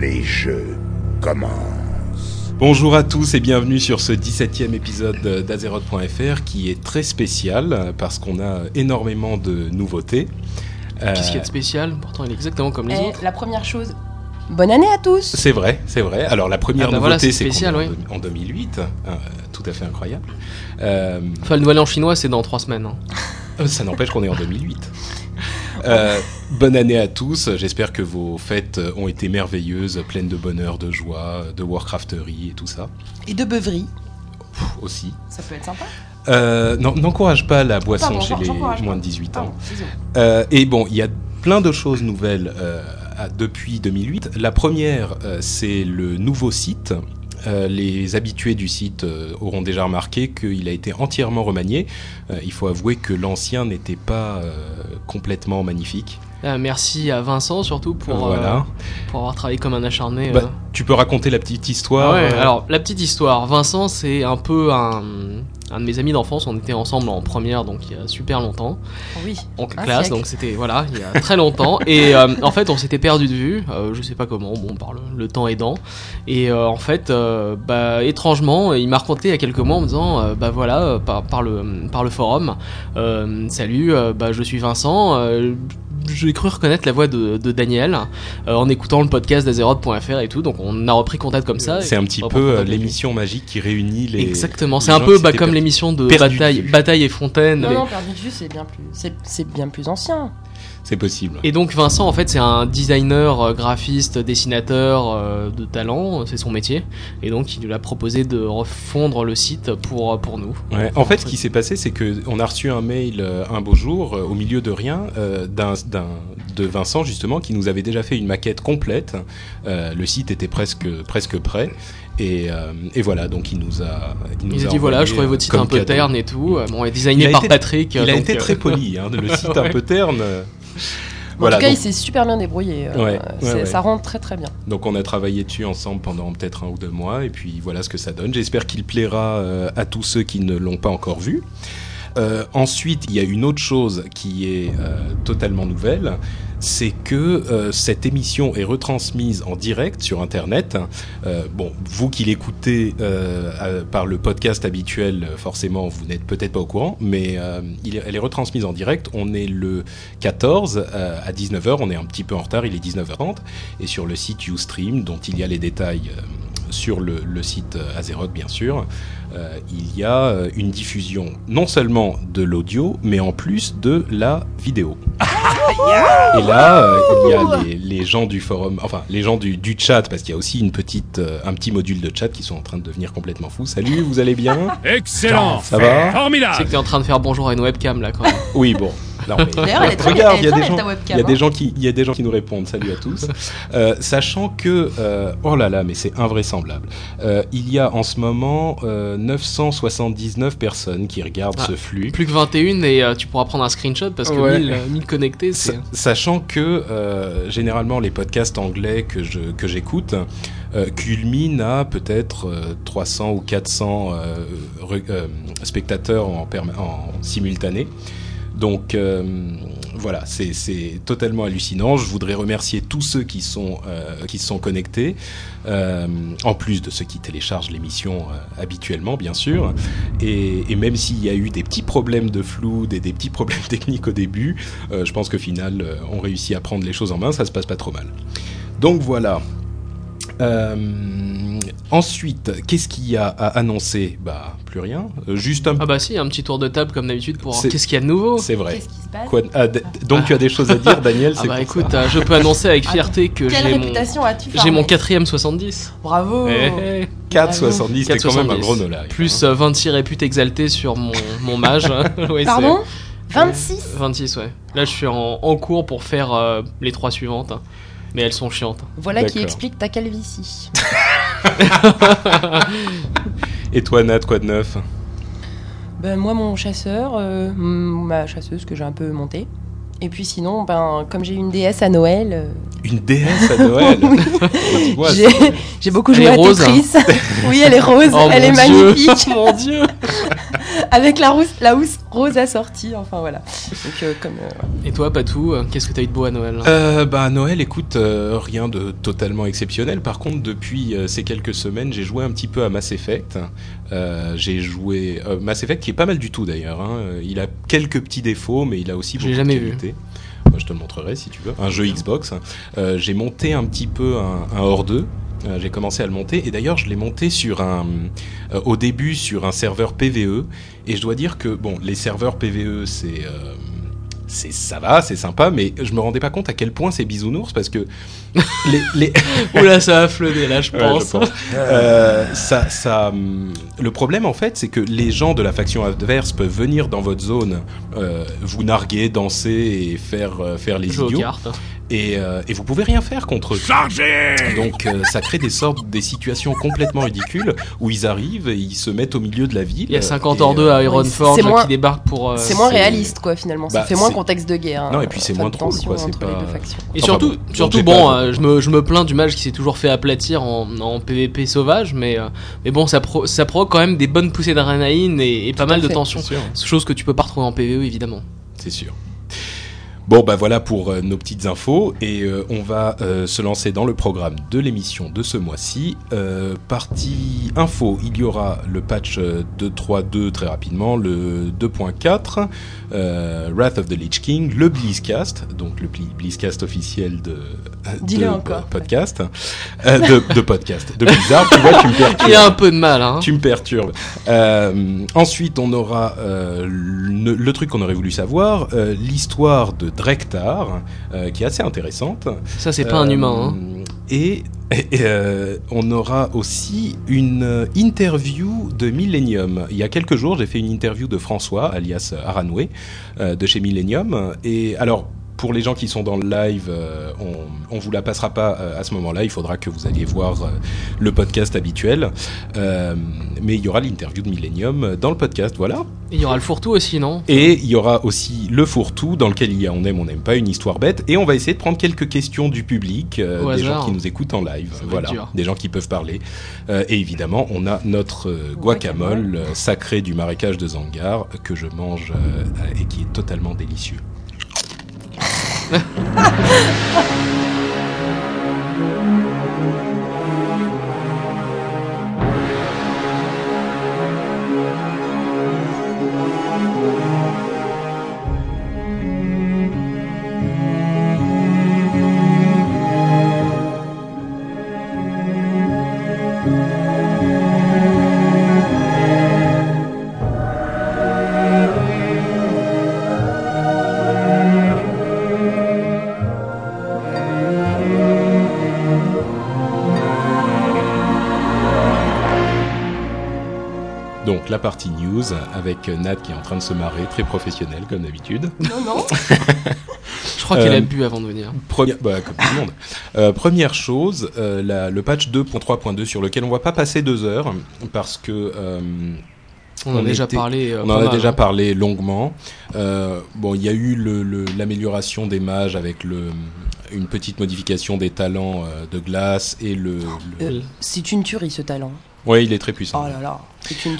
les jeux commencent. Bonjour à tous et bienvenue sur ce 17e épisode d'Azeroth.fr qui est très spécial parce qu'on a énormément de nouveautés. Euh, Qu'est-ce qu'il y a de spécial? Pourtant, il est exactement comme les Et autres. la première chose, bonne année à tous. C'est vrai, c'est vrai. Alors la première Ah bah nouveauté, c'est spécial, est en oui. deux- en 2008, euh, tout à fait incroyable. Euh, Enfin, le nouvel an chinois, c'est dans trois semaines. hein. Euh, Ça n'empêche qu'on est en 2008. Euh, bonne année à tous. J'espère que vos fêtes ont été merveilleuses, pleines de bonheur, de joie, de Warcrafterie et tout ça Et de beuverie, Pff, aussi. ça peut être sympa. Euh, N'encourage pas la boisson Pardon, chez les moins de 18 ans. Euh, et bon, il y a plein de choses nouvelles euh, depuis 2008. La première, c'est le nouveau site. Euh, les habitués du site euh, auront déjà remarqué qu'il a été entièrement remanié. Euh, il faut avouer que l'ancien n'était pas complètement magnifique. Ah, merci à Vincent, surtout, pour, Voilà. euh, pour avoir travaillé comme un acharné. Bah, euh. tu peux raconter la petite histoire Ah ouais, euh, alors, la petite histoire. Vincent, c'est un peu un, un de mes amis d'enfance. On était ensemble en première, donc il y a super longtemps. Oui. En Un classe, siècle. donc c'était, voilà, il y a très longtemps. Et euh, en fait, on s'était perdu de vue. euh, je sais pas comment, bon, par le, le temps aidant. Et euh, en fait, euh, bah, étrangement, il m'a raconté il y a quelques mois en me disant, euh, bah voilà, euh, par, par, le, par le forum, euh, salut, euh, bah, je suis Vincent. J'ai cru reconnaître la voix de, de Daniel euh, en écoutant le podcast d'Azeroth.fr et tout, donc on a repris contact comme ça. C'est un petit peu euh, l'émission magique qui réunit les. Exactement, c'est un peu bah, comme l'émission de Bataille. Bataille et Fontaine. Non, mais- non, perdu de vue, c'est bien plus, bien plus ancien. C'est possible. Et donc Vincent, en fait, c'est un designer, euh, graphiste, dessinateur euh, de talent, c'est son métier. Et donc il nous a proposé de refondre le site pour, pour nous. Ouais, en fait, ce qui s'est passé, c'est que on a reçu un mail euh, un beau jour, euh, au milieu de rien, euh, d'un- de Vincent justement, qui nous avait déjà fait une maquette complète. Euh, le site était presque presque prêt, et, euh, et voilà. Donc il nous a. Il, nous Il a a dit voilà, je trouvais euh, votre site comme un peu terne et tout. Euh, Bon, et designé Il a par été- Patrick. Il a donc, été euh, très poli, hein, le site un peu terne. euh. En Voilà, tout cas, donc, il s'est super bien débrouillé. euh, Ouais, c'est- ouais, ouais. Ça rend très très bien. donc on a travaillé dessus ensemble pendant peut-être un ou deux mois, et puis voilà ce que ça donne. J'espère qu'il plaira euh, à tous ceux qui ne l'ont pas encore vu. Euh, ensuite, il y a une autre chose qui est euh, totalement nouvelle, c'est que euh, cette émission est retransmise en direct sur Internet. Bon, vous qui l'écoutez par le podcast habituel, forcément, vous n'êtes peut-être pas au courant, mais elle est retransmise en direct. On est le 14 euh, à 19h, on est un petit peu en retard, il est 19h30, et sur le site Ustream, dont il y a les détails sur le, le site Azeroth, bien sûr, euh, il y a euh, une diffusion non seulement de l'audio, mais en plus de la vidéo. Et là, euh, il y a les, les gens du forum, enfin les gens du, du chat, parce qu'il y a aussi une petite, euh, un petit module de chat qui sont en train de devenir complètement fous. Salut, vous allez bien? Excellent Ça va? C'est Formidable que t'es en train de faire bonjour à une webcam là quand même. Oui, bon. Non, mais- D'ailleurs, elle est très Regarde, il y a des gens, belle, ta webcam, il y a des hein. gens qui, il y a des gens qui nous répondent. Salut à tous. Euh, sachant que, euh, oh là là, mais c'est invraisemblable. Euh, il y a en ce moment euh, 979 personnes qui regardent Ah, ce flux. Plus que 21 et euh, tu pourras prendre un screenshot parce que Ouais. 1000, euh, 1000 connectés, Sa- c'est. Sachant que euh, généralement les podcasts anglais que je que j'écoute euh, culminent à peut-être euh, 300 ou 400 euh, re- euh, spectateurs en, perma- en simultané. Donc euh, voilà, c'est totalement hallucinant. Je voudrais remercier tous ceux qui sont euh, qui sont connectés, euh, en plus de ceux qui téléchargent l'émission habituellement, bien sûr. Et, et même s'il y a eu des petits problèmes de flou, des, des petits problèmes techniques au début, je pense qu'au final, on réussit à prendre les choses en main. Ça se passe pas trop mal. Donc voilà. Euh, ensuite, qu'est-ce qu'il y a à annoncer Bah, plus rien. Euh, juste un. Ah bah si, un petit tour de table comme d'habitude pour voir C'est- qu'est-ce qu'il y a de nouveau. C'est vrai. Qu'est-ce qui se passe Quoi- ah, d- donc tu as des choses à dire, Daniel Ah c'est bah écoute, ça. euh, je peux annoncer avec fierté que Quelle j'ai mon, réputation as-tu j'ai mon quatrième 70. Bravo eh. 4,70, c'était quand même un 4,70. gros Plus hein. euh, 26 réputes exaltées sur mon, mon mage. Ouais, c'est- Pardon 26 26, ouais. Là, je suis en, en cours pour faire euh, les trois suivantes. hein. Mais elles sont chiantes. Voilà qui explique ta calvitie. Et toi, Nat, quoi de neuf? Ben, moi, mon chasseur, euh, ma chasseuse que j'ai un peu montée. Et puis sinon, ben, comme j'ai une déesse à Noël, euh, Une déesse à Noël? Oui. J'ai beaucoup joué à rose, Tetris. oui, elle est rose, Oh, elle mon est Dieu. magnifique, mon dieu avec la, rousse, la housse rose assortie. Enfin voilà. Donc, euh, comme, euh. Et toi, Patou, euh, qu'est-ce que t'as eu de beau à Noël? Euh, bah à Noël, écoute, euh, rien de totalement exceptionnel. Par contre, depuis euh, ces quelques semaines, j'ai joué un petit peu à Mass Effect. Euh, j'ai joué euh, Mass Effect qui est pas mal du tout d'ailleurs. hein. Il a quelques petits défauts, mais il a aussi Je beaucoup l'ai jamais de vu. qualités. Moi, je te le montrerai si tu veux. Un jeu Xbox. Euh, j'ai monté un petit peu un, un hors 2. Euh, j'ai commencé à le monter et d'ailleurs je l'ai monté sur un euh, au début sur un serveur PVE et je dois dire que bon les serveurs PVE c'est euh, c'est ça va c'est sympa mais je me rendais pas compte à quel point c'est bisounours parce que les, les Oula, ça a fleuné là, je Ouais, pense. je pense. Euh, ça, ça, hum, le problème en fait, c'est que les gens de la faction adverse peuvent venir dans votre zone, euh, vous narguer, danser et faire euh, faire les Jouer aux idiots, cartes. Et, euh, et vous pouvez rien faire contre eux. Donc euh, ça crée des sortes des situations complètement ridicules où ils arrivent et ils se mettent au milieu de la ville. Il y a 50 et, hors 2 euh, à Ironforge c'est moins- qui débarquent pour. euh, c'est moins c'est- réaliste, quoi, finalement. Ça Bah, fait moins c'est- contexte de guerre. hein. Non, et puis c'est Pas moins de drôle, tension quoi, c'est entre les deux factions. Et Enfin, surtout, bon, surtout bon, pas- euh, je, me, je me plains du match qui s'est toujours fait aplatir en, en PVP sauvage, mais, euh, mais bon, ça, pro, ça provoque quand même des bonnes poussées d'adrénaline et, et pas mal de fait. tension. C'est sûr. Chose que tu peux pas retrouver en PVE évidemment. c'est sûr. Bon, bah voilà pour euh, nos petites infos et euh, on va euh, se lancer dans le programme de l'émission de ce mois-ci. Euh, partie info, il y aura le patch euh, 2.3.2 très rapidement, le 2.4, euh, Wrath of the Lich King, le Blizzcast, donc le Bli- Blizzcast officiel de, Dis-le de encore. podcast, euh, de, de podcast, de Blizzard. tu vois, tu me perturbes. Il y a un peu de mal, hein. Tu me perturbes. Euh, ensuite, on aura euh, le, le truc qu'on aurait voulu savoir, euh, l'histoire de Drektar, euh, qui est assez intéressante. Ça, c'est pas un Euh, humain. Hein. Et, et, euh, on aura aussi une euh, interview de Millennium. Il y a quelques jours, j'ai fait une interview de François, alias Aranoué, euh, de chez Millennium. Et alors, pour les gens qui sont dans le live, euh, on, on vous la passera pas euh, à ce moment-là. Il faudra que vous alliez voir euh, le podcast habituel. Mais il y aura l'interview de Millennium dans le podcast, voilà. Et Il y aura le fourre-tout aussi, non? Et il y aura aussi le fourre-tout dans lequel il y a on aime, on n'aime pas, une histoire bête. Et on va essayer de prendre quelques questions du public, Au des hasard. gens qui nous écoutent en live. Voilà, des gens qui peuvent parler. Et évidemment, on a notre guacamole Guacamole. sacré du marécage de Zangar que je mange et qui est totalement délicieux. 诶哈哈 la partie news avec Nat qui est en train de se marrer, très professionnel comme d'habitude. Non, non. Je crois qu'elle Euh, a bu avant de venir. Première, bah, comme tout le monde. Euh, première chose, euh, la- le patch 2.3.2 sur lequel on va pas passer deux heures parce que euh, On en a déjà était- parlé. euh, on en a mal, déjà hein. parlé longuement. Euh, bon, il y a eu le- le- l'amélioration des mages avec le, une petite modification des talents euh, de glace et le. le- Euh, c'est une tuerie ce talent. Ouais, il est très puissant. Oh là là.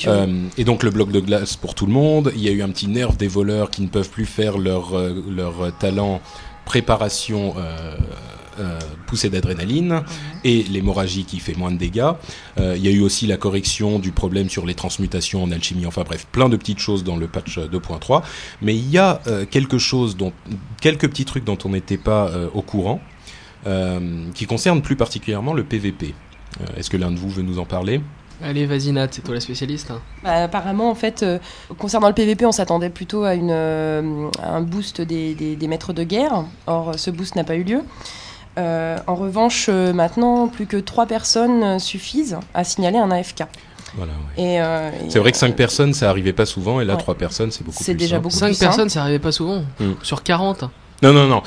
Euh, et donc le bloc de glace pour tout le monde. Il y a eu un petit nerf des voleurs qui ne peuvent plus faire leur, euh, leur talent préparation euh, euh, poussée d'adrénaline et l'hémorragie qui fait moins de dégâts. Euh, il y a eu aussi la correction du problème sur les transmutations en alchimie. Enfin bref, plein de petites choses dans le patch euh, 2.3. Mais il y a euh, quelque chose dont quelques petits trucs dont on n'était pas au courant, qui concernent plus particulièrement le PVP. Est-ce que l'un de vous veut nous en parler? Allez, vas-y Nat, c'est toi la spécialiste. hein. Bah, apparemment, en fait, euh, concernant le PVP, on s'attendait plutôt à, une, euh, à un boost des, des- des maîtres de guerre. Or, ce boost n'a pas eu lieu. Euh, en revanche, euh, maintenant, plus que 3 personnes suffisent à signaler un AFK. Voilà, ouais. Euh, C'est vrai que euh, 5 personnes, ça arrivait pas souvent, et là, Ouais. 3 personnes, c'est beaucoup C'est plus déjà simple. beaucoup 5 plus personnes, simple. ça arrivait pas souvent. Hmm. Sur 40. Non, non, non.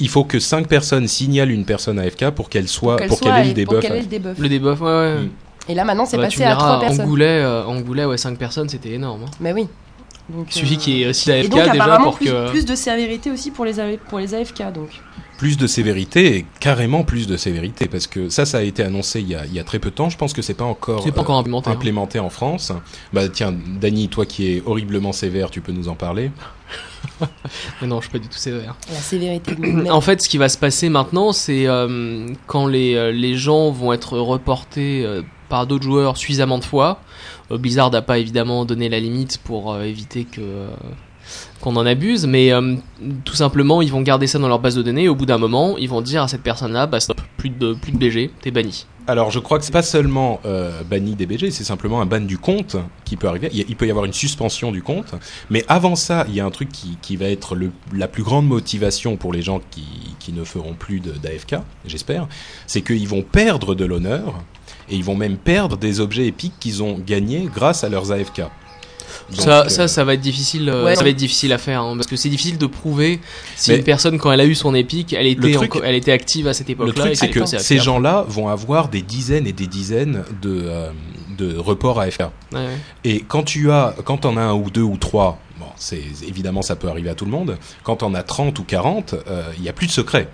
Il faut que 5 personnes signalent une personne AFK pour qu'elle soit, pour qu'elle ait le pour debuff. qu'elle ait le debuff. Le debuff, ouais, ouais. Mm. Et là, maintenant, c'est Bah, passé à 3 diras, personnes. Angoulet, euh, Angoulet, ouais, 5 personnes, c'était énorme. hein. Mais oui. Donc, Il suffit euh, qu'il y ait aussi la Et FK donc, déjà apparemment, pour plus, que. plus de sévérité aussi pour les, A- pour les AFK. Donc. Plus de sévérité, et carrément plus de sévérité, parce que ça, ça a été annoncé il y a, il y a très peu de temps. Je pense que c'est pas encore, C'est pas encore implémenté, hein. implémenté en France. Bah tiens, Dany, toi qui es horriblement sévère, tu peux nous en parler Mais non, je suis pas du tout sévère. La sévérité. En fait, ce qui va se passer maintenant, c'est euh, quand les, euh, les gens vont être reportés euh, par d'autres joueurs suffisamment de fois. euh, Blizzard n'a pas évidemment donné la limite pour euh, éviter que euh, qu'on en abuse, mais tout simplement, ils vont garder ça dans leur base de données. Et au bout d'un moment, ils vont dire à cette personne-là, bah stop, plus de plus de BG, t'es banni. Alors, je crois que c'est pas seulement banni des BG, c'est simplement un ban du compte qui peut arriver. Il, peut y avoir une suspension du compte, mais avant ça, il y a un truc qui, qui va être la plus grande motivation pour les gens qui, qui ne feront plus d'AFK, j'espère, c'est qu'ils vont perdre de l'honneur et ils vont même perdre des objets épiques qu'ils ont gagnés grâce à leurs AFK. Donc, ça, euh, ça, ça va être difficile. euh, Ouais. ça va être difficile à faire, hein, parce que c'est difficile de prouver si Mais- une personne, quand elle a eu son épique, elle était, truc- elle était active à cette Le époque-là. truc, et c'est que ces gens-là vont avoir des dizaines et des dizaines de, euh, de reports AFK. Ouais, ouais. Et quand tu as, quand t'en as un ou deux ou trois, bon, c'est évidemment ça peut arriver à tout le monde. Quand on a 30 ou 40, euh, il y a plus de secret.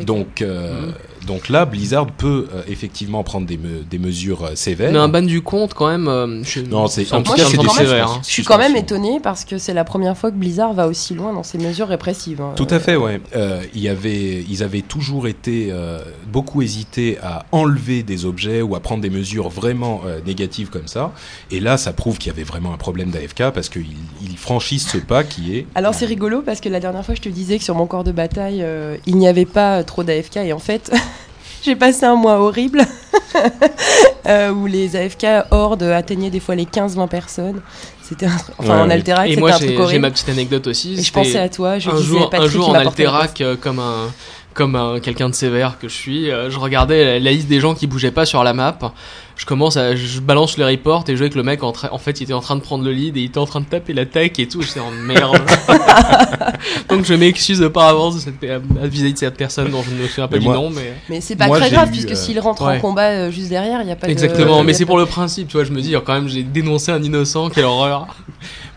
Donc, euh. Donc là, Blizzard peut euh, effectivement prendre des, me- des mesures euh, sévères. Mais un ban du compte, quand même. euh, je- Non, c'est- en tout cas, c'est sévère. hein. Je suis quand même étonnée parce que c'est la première fois que Blizzard va aussi loin dans ses mesures répressives. hein. Tout à fait, ouais. Euh, il y avait, ils avaient toujours été euh, beaucoup hésité à enlever des objets ou à prendre des mesures vraiment euh, négatives comme ça. Et là, ça prouve qu'il y avait vraiment un problème d'AFK parce qu'ils ils franchissent ce pas qui est. Alors c'est rigolo parce que la dernière fois je te disais que sur mon corps de bataille euh, il n'y avait pas trop d'AFK et en fait j'ai passé un mois horrible euh, où les AFK hordes atteignaient des fois les 15-20 personnes. C'était un... enfin Ouais, en. Alterac Et c'était moi, un truc j'ai j'ai horrible. ma petite anecdote aussi. Et je pensais à toi, je un disais jour, un jour en Alterac, euh, comme un comme un quelqu'un de sévère que je suis, euh, je regardais la, la liste des gens qui bougeaient pas sur la map. Je commence à, je balance le report et je vois que le mec en, train- en fait il était en train de prendre le lead et il était en train de taper l'attaque et tout. J'étais en merde. Donc je m'excuse par avance de cette, à- vis-à-vis de cette personne dont je ne me souviens pas du nom, mais Mais c'est pas Moi, très grave eu, puisque euh, s'il rentre ouais. en combat euh, juste derrière, il n'y a pas exactement. de... mais c'est pour le principe, tu vois. Je me dis quand même j'ai dénoncé un innocent, quelle horreur.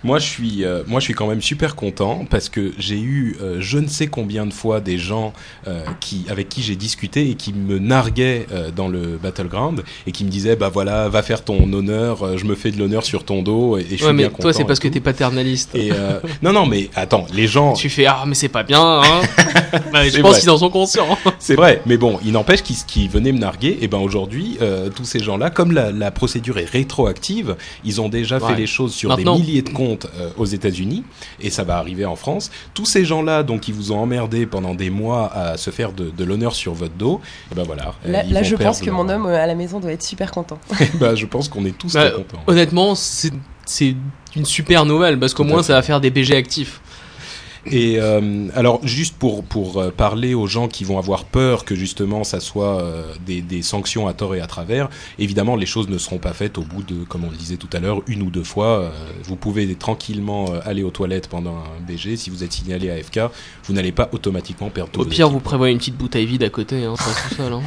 Moi, je suis, euh, moi, je suis quand même super content parce que j'ai eu euh, je ne sais combien de fois des gens euh, qui, avec qui j'ai discuté et qui me narguaient euh, dans le battleground et qui me disaient, bah voilà, va faire ton honneur, euh, je me fais de l'honneur sur ton dos et, et je suis Ouais, mais bien toi c'est parce que t'es paternaliste. Et euh, non, non, mais attends, les gens, Tu fais ah mais c'est pas bien. Hein Bah, je pense qu'ils en sont conscients. c'est vrai, mais bon, il n'empêche qu'ils qu'ils venaient me narguer. Et ben aujourd'hui, euh, tous ces gens-là, comme la, la procédure est rétroactive, ils ont déjà fait les choses sur Maintenant- des milliers de comptes euh, aux États-Unis, et ça va arriver en France. Tous ces gens-là, donc, qui vous ont emmerdé pendant des mois à se faire de, de l'honneur sur votre dos, et ben voilà. euh, Là, vont je pense que leur- mon homme euh, à la maison doit être super content. bah, je pense qu'on est tous Bah, très contents. Honnêtement, c'est une super nouvelle parce qu'au moins ça va faire des BG actifs. Et euh, alors, juste pour, pour euh, parler aux gens qui vont avoir peur que justement ça soit euh, des, des sanctions à tort et à travers, évidemment, les choses ne seront pas faites au bout de, comme on le disait tout à l'heure, une ou deux fois. Euh, vous pouvez tranquillement euh, aller aux toilettes pendant un BG. Si vous êtes signalé à AFK, vous n'allez pas automatiquement perdre tous Au pire, vous prévoyez une petite bouteille vide à côté, hein, pas tout seul. Hein.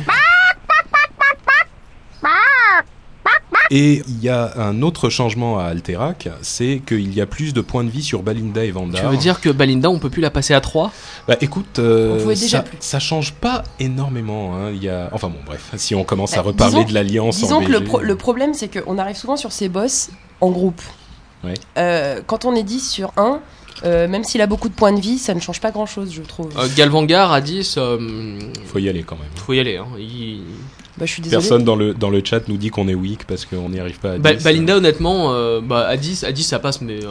Et il y a un autre changement à Alterac, c'est qu'il y a plus de points de vie sur Balinda et Vandar. Tu veux dire que Balinda, on peut plus la passer à 3 Bah écoute, euh, ça, ça change pas énormément. Hein. Il y a, enfin bon, bref, si on commence à Bah, reparler disons- de l'alliance, en Disons que le, BG, pro- le problème, c'est qu'on arrive souvent sur ces boss en groupe. Ouais. Euh, quand on est 10 sur 1, euh, même s'il a beaucoup de points de vie, ça ne change pas grand chose, je trouve. euh, Galvangar à 10, euh, faut y aller quand même. faut y aller. Hein. Il- Bah, je suis désolée. Personne dans le dans le chat nous dit qu'on est weak parce qu'on n'y arrive pas à Ba- 10. Balinda, honnêtement, euh, bah, à 10, à 10 ça passe, mais euh.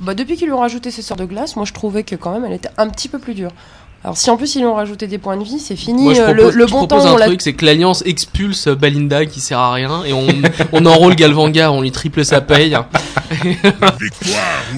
Bah, depuis qu'ils lui ont rajouté ses sorts de glace, moi je trouvais que quand même elle était un petit peu plus dure. Alors si en plus ils ont rajouté des points de vie, c'est fini. Moi, je euh, propose, le, le je bon temps, on un l'a truc, c'est que l'Alliance expulse Balinda qui sert à rien et on, on enrôle Galvanga, on lui triple sa paye.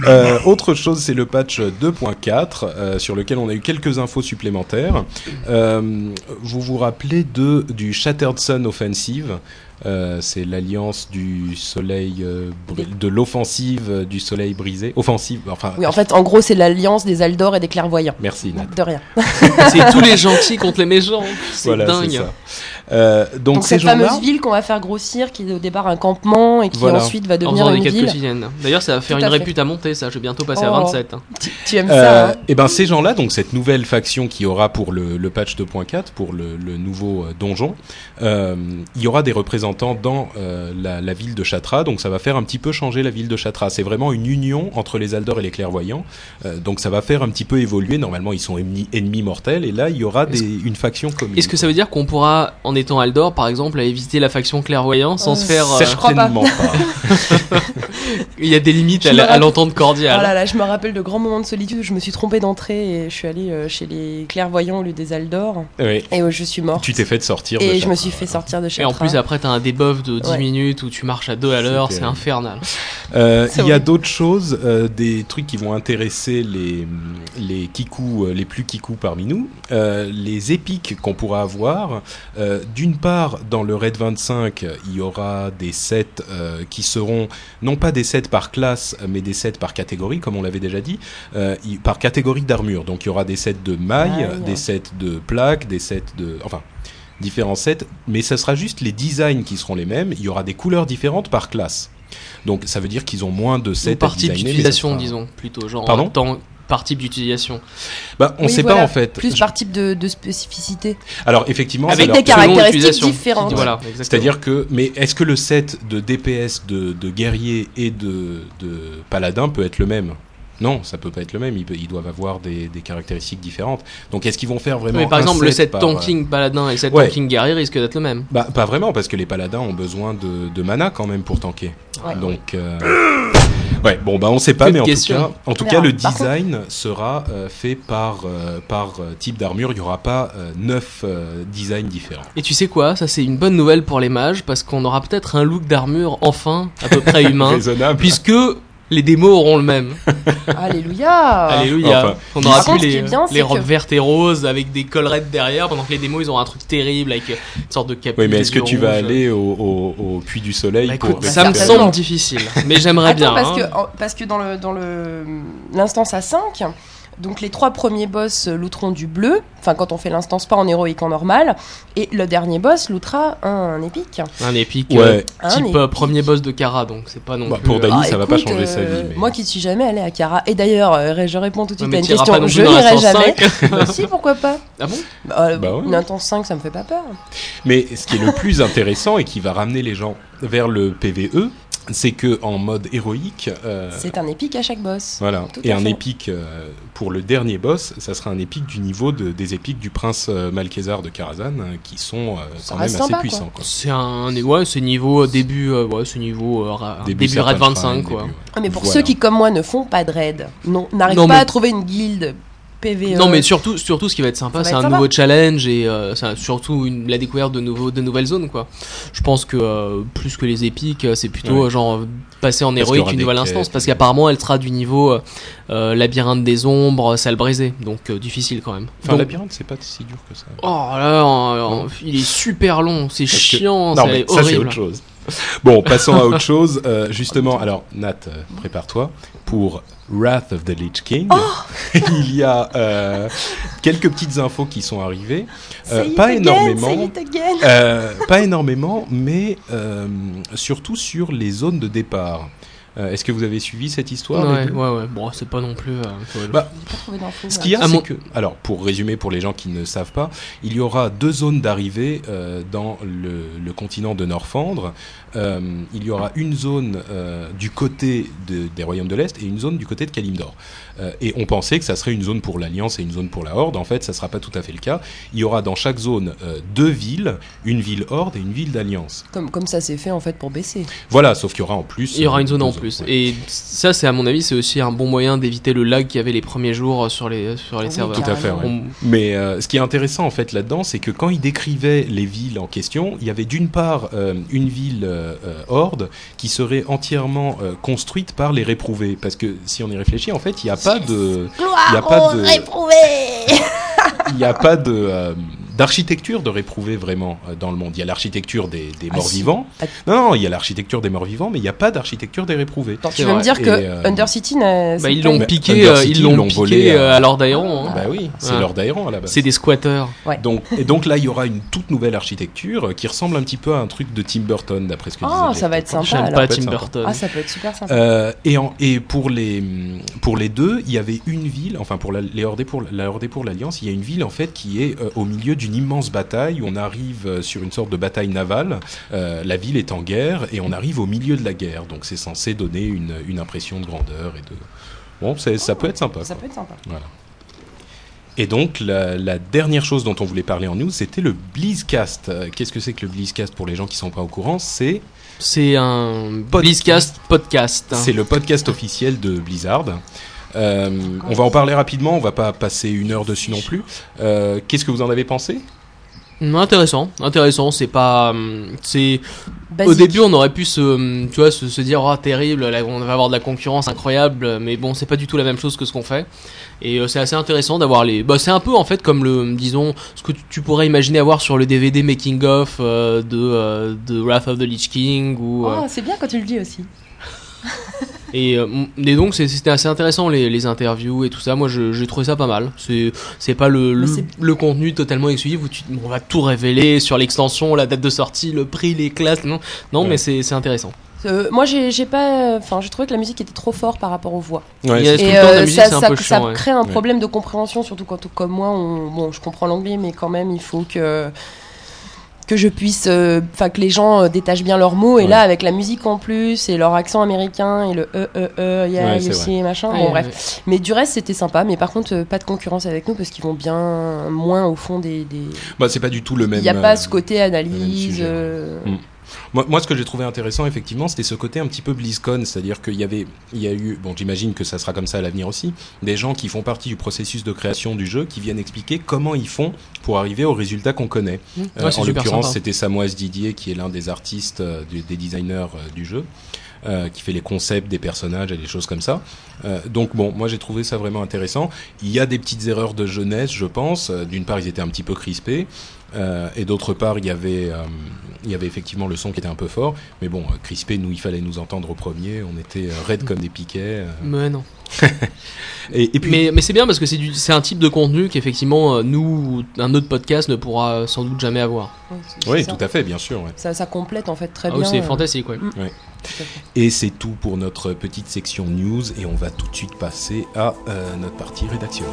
Euh, autre chose, c'est le patch 2.4 euh, sur lequel on a eu quelques infos supplémentaires. Euh, vous vous rappelez de du Shattered Sun Offensive euh, c'est l'alliance du soleil, euh, de l'offensive euh, du soleil brisé. Offensive, enfin. Oui, en fait, en gros, c'est l'alliance des Aldor et des clairvoyants. Merci Nat. De rien. C'est tous les gentils contre les méchants. C'est Voilà, dingue. ça. Euh, donc, Donc, ces cette fameuse ville qu'on va faire grossir, qui est au départ un campement et qui Voilà. ensuite va En devenir une ville. quotidiennes. D'ailleurs, ça va faire Tout une à fait. répute à monter, ça. Je vais bientôt passer à Oh. 27. hein. Tu, tu aimes Euh, ça hein et ben ces gens-là, donc cette nouvelle faction qui aura pour le, le patch 2.4, pour le, le nouveau euh, donjon, euh, il y aura des représentants dans euh, la, la ville de Chatra, donc ça va faire un petit peu changer la ville de Chatra. C'est vraiment une union entre les Aldor et les Clairvoyants, euh, donc ça va faire un petit peu évoluer. Normalement, ils sont ennemis, ennemis mortels, et là, il y aura des, une faction commune. Est-ce que ça veut dire qu'on pourra, en étant Aldor, par exemple, aller visiter la faction clairvoyant sans Euh, se faire. je crois pas. Il y a des limites Je à à l'entente cordiale. Oh là là, je me rappelle de grands moments de solitude où je me suis trompée d'entrée et je suis allée euh, chez les clairvoyants au lieu des Aldor Oui. et où je suis morte. Tu t'es fait sortir. de Et je me suis fait voilà. sortir de chez Et en plus, après, t'as un debuff de 10 Ouais. minutes où tu marches à 2 à l'heure, C'est infernal. Euh, il y a d'autres choses, euh, des trucs qui vont intéresser les, les kikus, euh, les plus kikus parmi nous. Euh, les épiques qu'on pourra avoir. Euh, D'une part, dans le Raid 25, il y aura des sets euh, qui seront non pas des sets par classe, mais des sets par catégorie, comme on l'avait déjà dit, euh, par catégorie d'armure. Donc il y aura des sets de mailles, des sets de plaques, des sets de... Enfin, différents sets, mais ça sera juste les designs qui seront les mêmes. Il y aura des couleurs différentes par classe. Donc ça veut dire qu'ils ont moins de Ou sets par à type designer, mais ça d'utilisation, sera- disons, plutôt. Genre, Pardon? en temps- par type d'utilisation. Bah, on Oui, sait voilà, pas en fait. Plus Je- par type de, de spécificité. Alors effectivement, Avec des caractéristiques différentes. Voilà. C'est-à-dire que, mais est-ce que le set de DPS de, de guerrier et de, de paladin peut être le même? Non, ça peut pas être le même. Ils, doivent avoir des, des caractéristiques différentes. Donc est-ce qu'ils vont faire vraiment Mais par un exemple, le set par- tanking paladin et le set Ouais. tanking guerrier risque d'être le même. Bah, pas vraiment, parce que les paladins ont besoin de, de mana quand même pour tanker. Ouais. Donc, euh, ouais, bon, bah on sait pas, mais en tout cas, en tout cas, le contre- design sera euh, fait par euh, par euh, type d'armure. Il y aura pas euh, neuf euh, designs différents. Et tu sais quoi? Ça, c'est une bonne nouvelle pour les mages parce qu'on aura peut-être un look d'armure enfin à peu près humain. Raisonnable. puisque les démos auront le même. Alléluia Alléluia. Enfin, on aura plus les, bien, robes que- vertes et roses avec des collerettes derrière, pendant que les démos ils ont un truc terrible avec une sorte de capuche. Oui, mais est-ce que tu vas aller au, au, au puits du soleil Bah, pour Bah, ça me semble difficile, mais j'aimerais bien. parce, hein. que, parce que dans le dans le l'instance à 5, donc les trois premiers boss looteront du bleu, enfin quand on fait l'instance pas en héroïque en normal, et le dernier boss lootera un, épique. Un épique, Ouais. euh, Un type épique. euh, premier boss de Kara, donc c'est pas non Bah, plus. pour euh, Dany, ça va pas écoute, changer sa vie. mais- Moi qui suis jamais allée à Kara, et d'ailleurs euh, je réponds tout de suite à une question, je n'irai 105. jamais. Bah, si pourquoi pas Ah bon bah, euh, Bah ouais. Une intense 5 ça me fait pas peur. Mais ce qui est le plus intéressant et qui va ramener les gens vers le PVE, c'est que en mode héroïque, euh, C'est un épique à chaque boss. voilà, Tout et un fait. épique euh, pour le dernier boss, ça sera un épique du niveau de- des épiques du prince euh, Malkézar de Karazhan, euh, qui sont euh, quand même assez puissants. C'est un. Ouais, c'est niveau début. euh, ouais, c'est niveau. euh, ra- début, raid 25, Shrine, quoi. début, ouais. Ah, mais pour Voilà. ceux qui comme moi ne font pas de raid, non, n'arrivent pas mais- à trouver une guilde PVE. Non, mais surtout, surtout, ce qui va être sympa, c'est un sympa. nouveau challenge et euh, surtout une- la découverte de, nouveaux, de nouvelles zones, quoi. Je pense que euh, plus que les épiques, euh, c'est plutôt Ouais. euh, genre euh, passer en héroïque une nouvelle instance, parce qu'apparemment elle sera du niveau euh, euh, labyrinthe des ombres, salle brisée, donc euh, difficile quand même. Enfin, Donc- labyrinthe, c'est pas si dur que ça. Oh là, euh, euh, il est super long, c'est Parce que- chiant, Non, c'est mais ça, c'est horrible. autre chose. Bon, passons à autre chose. Euh, justement, alors, Nat, euh, prépare-toi pour Wrath of the Lich King. Oh Il y a euh, quelques petites infos qui sont arrivées. Euh, pas again, énormément. Euh, pas énormément, mais surtout sur les zones de départ. Euh, Est-ce que vous avez suivi cette histoire Ouais, ouais, ouais. Bon, c'est pas non plus. euh, faut- Bah, Ce qu'il y a, c'est mon- que, alors pour résumer pour les gens qui ne savent pas, il y aura deux zones d'arrivée euh, dans le, le continent de Norfandre. Euh, il y aura une zone euh, du côté de- des royaumes de l'Est et une zone du côté de Kalimdor. Euh, et on pensait que ça serait une zone pour l'Alliance et une zone pour la Horde. En fait, ça ne sera pas tout à fait le cas. Il y aura dans chaque zone euh, deux villes, une ville Horde et une ville d'Alliance. Comme, comme ça s'est fait en fait pour baisser. Voilà, sauf qu'il y aura en plus. Il y aura une zone en zones. Plus. Ouais. Et ça, c'est à mon avis, c'est aussi un bon moyen d'éviter le lag qu'il y avait les premiers jours sur les sur les Oui, serveurs. Tout à fait, ouais. On- Mais euh, ce qui est intéressant en fait là-dedans, c'est que quand il décrivait les villes en question, il y avait d'une part euh, une ville euh, horde qui serait entièrement euh, construite par les réprouvés, parce que si on y réfléchit, en fait, il n'y a pas de, Gloire Il y a pas aux de- réprouvés il n'y a pas de euh, d'architecture de réprouvés vraiment euh, dans le monde. Il y a l'architecture des, des Ah, morts si. vivants. Ah. Non, non, il y a l'architecture des morts vivants, mais il n'y a pas d'architecture des réprouvés. Tu veux me dire que euh, Undercity n'a- Bah, ils l'ont piqué, euh, ils l'ont volé, euh, euh, à Lord d'Aéron. hein. Bah oui, c'est Ouais. d'aéron à la base. C'est des squatteurs. Donc, et donc là, il y aura une toute nouvelle architecture qui ressemble un petit peu à un truc de Tim Burton, d'après ce que Ah, disait ça va être sympa, J'aime pas Tim. Burton. Ah, ça peut être super sympa. Euh, et, en- et pour les pour les deux, il y avait une ville, enfin pour la, les Hordés pour la Hordée pour l'Alliance, il y a une ville en fait qui est au milieu d'une immense bataille. où On arrive euh, sur une sorte de bataille navale. Euh, la ville est en guerre et on arrive au milieu de la guerre. Donc c'est censé donner une, une impression de grandeur et de bon, ça peut être sympa. ça quoi. peut être sympa. Et donc la, la dernière chose dont on voulait parler en news, c'était le BlizzCast. Euh, Qu'est-ce que c'est que le BlizzCast pour les gens qui sont pas au courant? C'est C'est un Pod- Blizzcast podcast. C'est le podcast officiel de Blizzard. Euh, on va en parler rapidement, on va pas passer une heure dessus non plus. Euh, Qu'est-ce que vous en avez pensé? Intéressant, intéressant. C'est pas, hum, c'est au début on aurait pu se, hum, tu vois, se, se dire oh terrible, là, on va avoir de la concurrence incroyable, mais bon c'est pas du tout la même chose que ce qu'on fait. Et euh, c'est assez intéressant d'avoir les, bah c'est un peu en fait comme le, disons, ce que tu, pourrais imaginer avoir sur le DVD making of euh, de euh, de Wrath of the Lich King ou. euh, Oh, c'est bien quand tu le dis aussi. Et, euh, et donc c'était assez intéressant les, les interviews et tout ça. Moi j'ai trouvé ça pas mal. C'est c'est pas le, le, contenu totalement exclusif où tu, on va tout révéler sur l'extension, la date de sortie, le prix, les classes. Non, non Ouais. mais c'est c'est intéressant. Euh, moi, j'ai j'ai pas. Enfin, j'ai trouvé que la musique était trop forte par rapport aux voix. Ouais, Et euh, musique, ça, ça, ouais. crée un Ouais. problème de compréhension, surtout quand, comme moi, on, bon, je comprends l'anglais, mais quand même, il faut que que je puisse, euh, enfin, que les gens euh, détachent bien leurs mots. Et Ouais. là, avec la musique en plus, et leur accent américain, et le e e e, yeah, Ouais, machin. Ouais, bon, ouais. bref. Mais du reste, c'était sympa. Mais par contre, euh, pas de concurrence avec nous parce qu'ils vont bien moins au fond des. des... bah, c'est pas du tout le même. Il n'y a euh, pas ce côté analyse. sujet, ouais. euh, Mm. Moi, moi, ce que j'ai trouvé intéressant, effectivement, c'était ce côté un petit peu BlizzCon, c'est-à-dire qu'il y avait, il y a eu, bon, j'imagine que ça sera comme ça à l'avenir aussi, des gens qui font partie du processus de création du jeu, qui viennent expliquer comment ils font pour arriver au résultat qu'on connaît. Ouais, Euh, en l'occurrence, c'était Samoise Didier, qui est l'un des artistes, euh, du- des designers euh, du jeu, euh, qui fait les concepts des personnages et des choses comme ça. Euh, donc bon, moi j'ai trouvé ça vraiment intéressant. Il y a des petites erreurs de jeunesse, je pense. Euh, D'une part, ils étaient un petit peu crispés. Euh, et d'autre part, il y avait, euh, il y avait effectivement le son qui était un peu fort. Mais bon, euh, crispé, nous, il fallait nous entendre au premier. On était raides comme des piquets. euh. Mais non. Et, et puis, Mais, mais c'est bien parce que c'est du- c'est un type de contenu qu'effectivement nous, un autre podcast ne pourra sans doute jamais avoir. ouais, c'est- oui, c'est ça. tout à fait, bien sûr. ouais. Ça, ça complète en fait très Ah bien. c'est euh, fantastique, ouais. Et c'est tout pour notre petite section news. Et on va tout de suite passer à euh, notre partie rédactionnelle.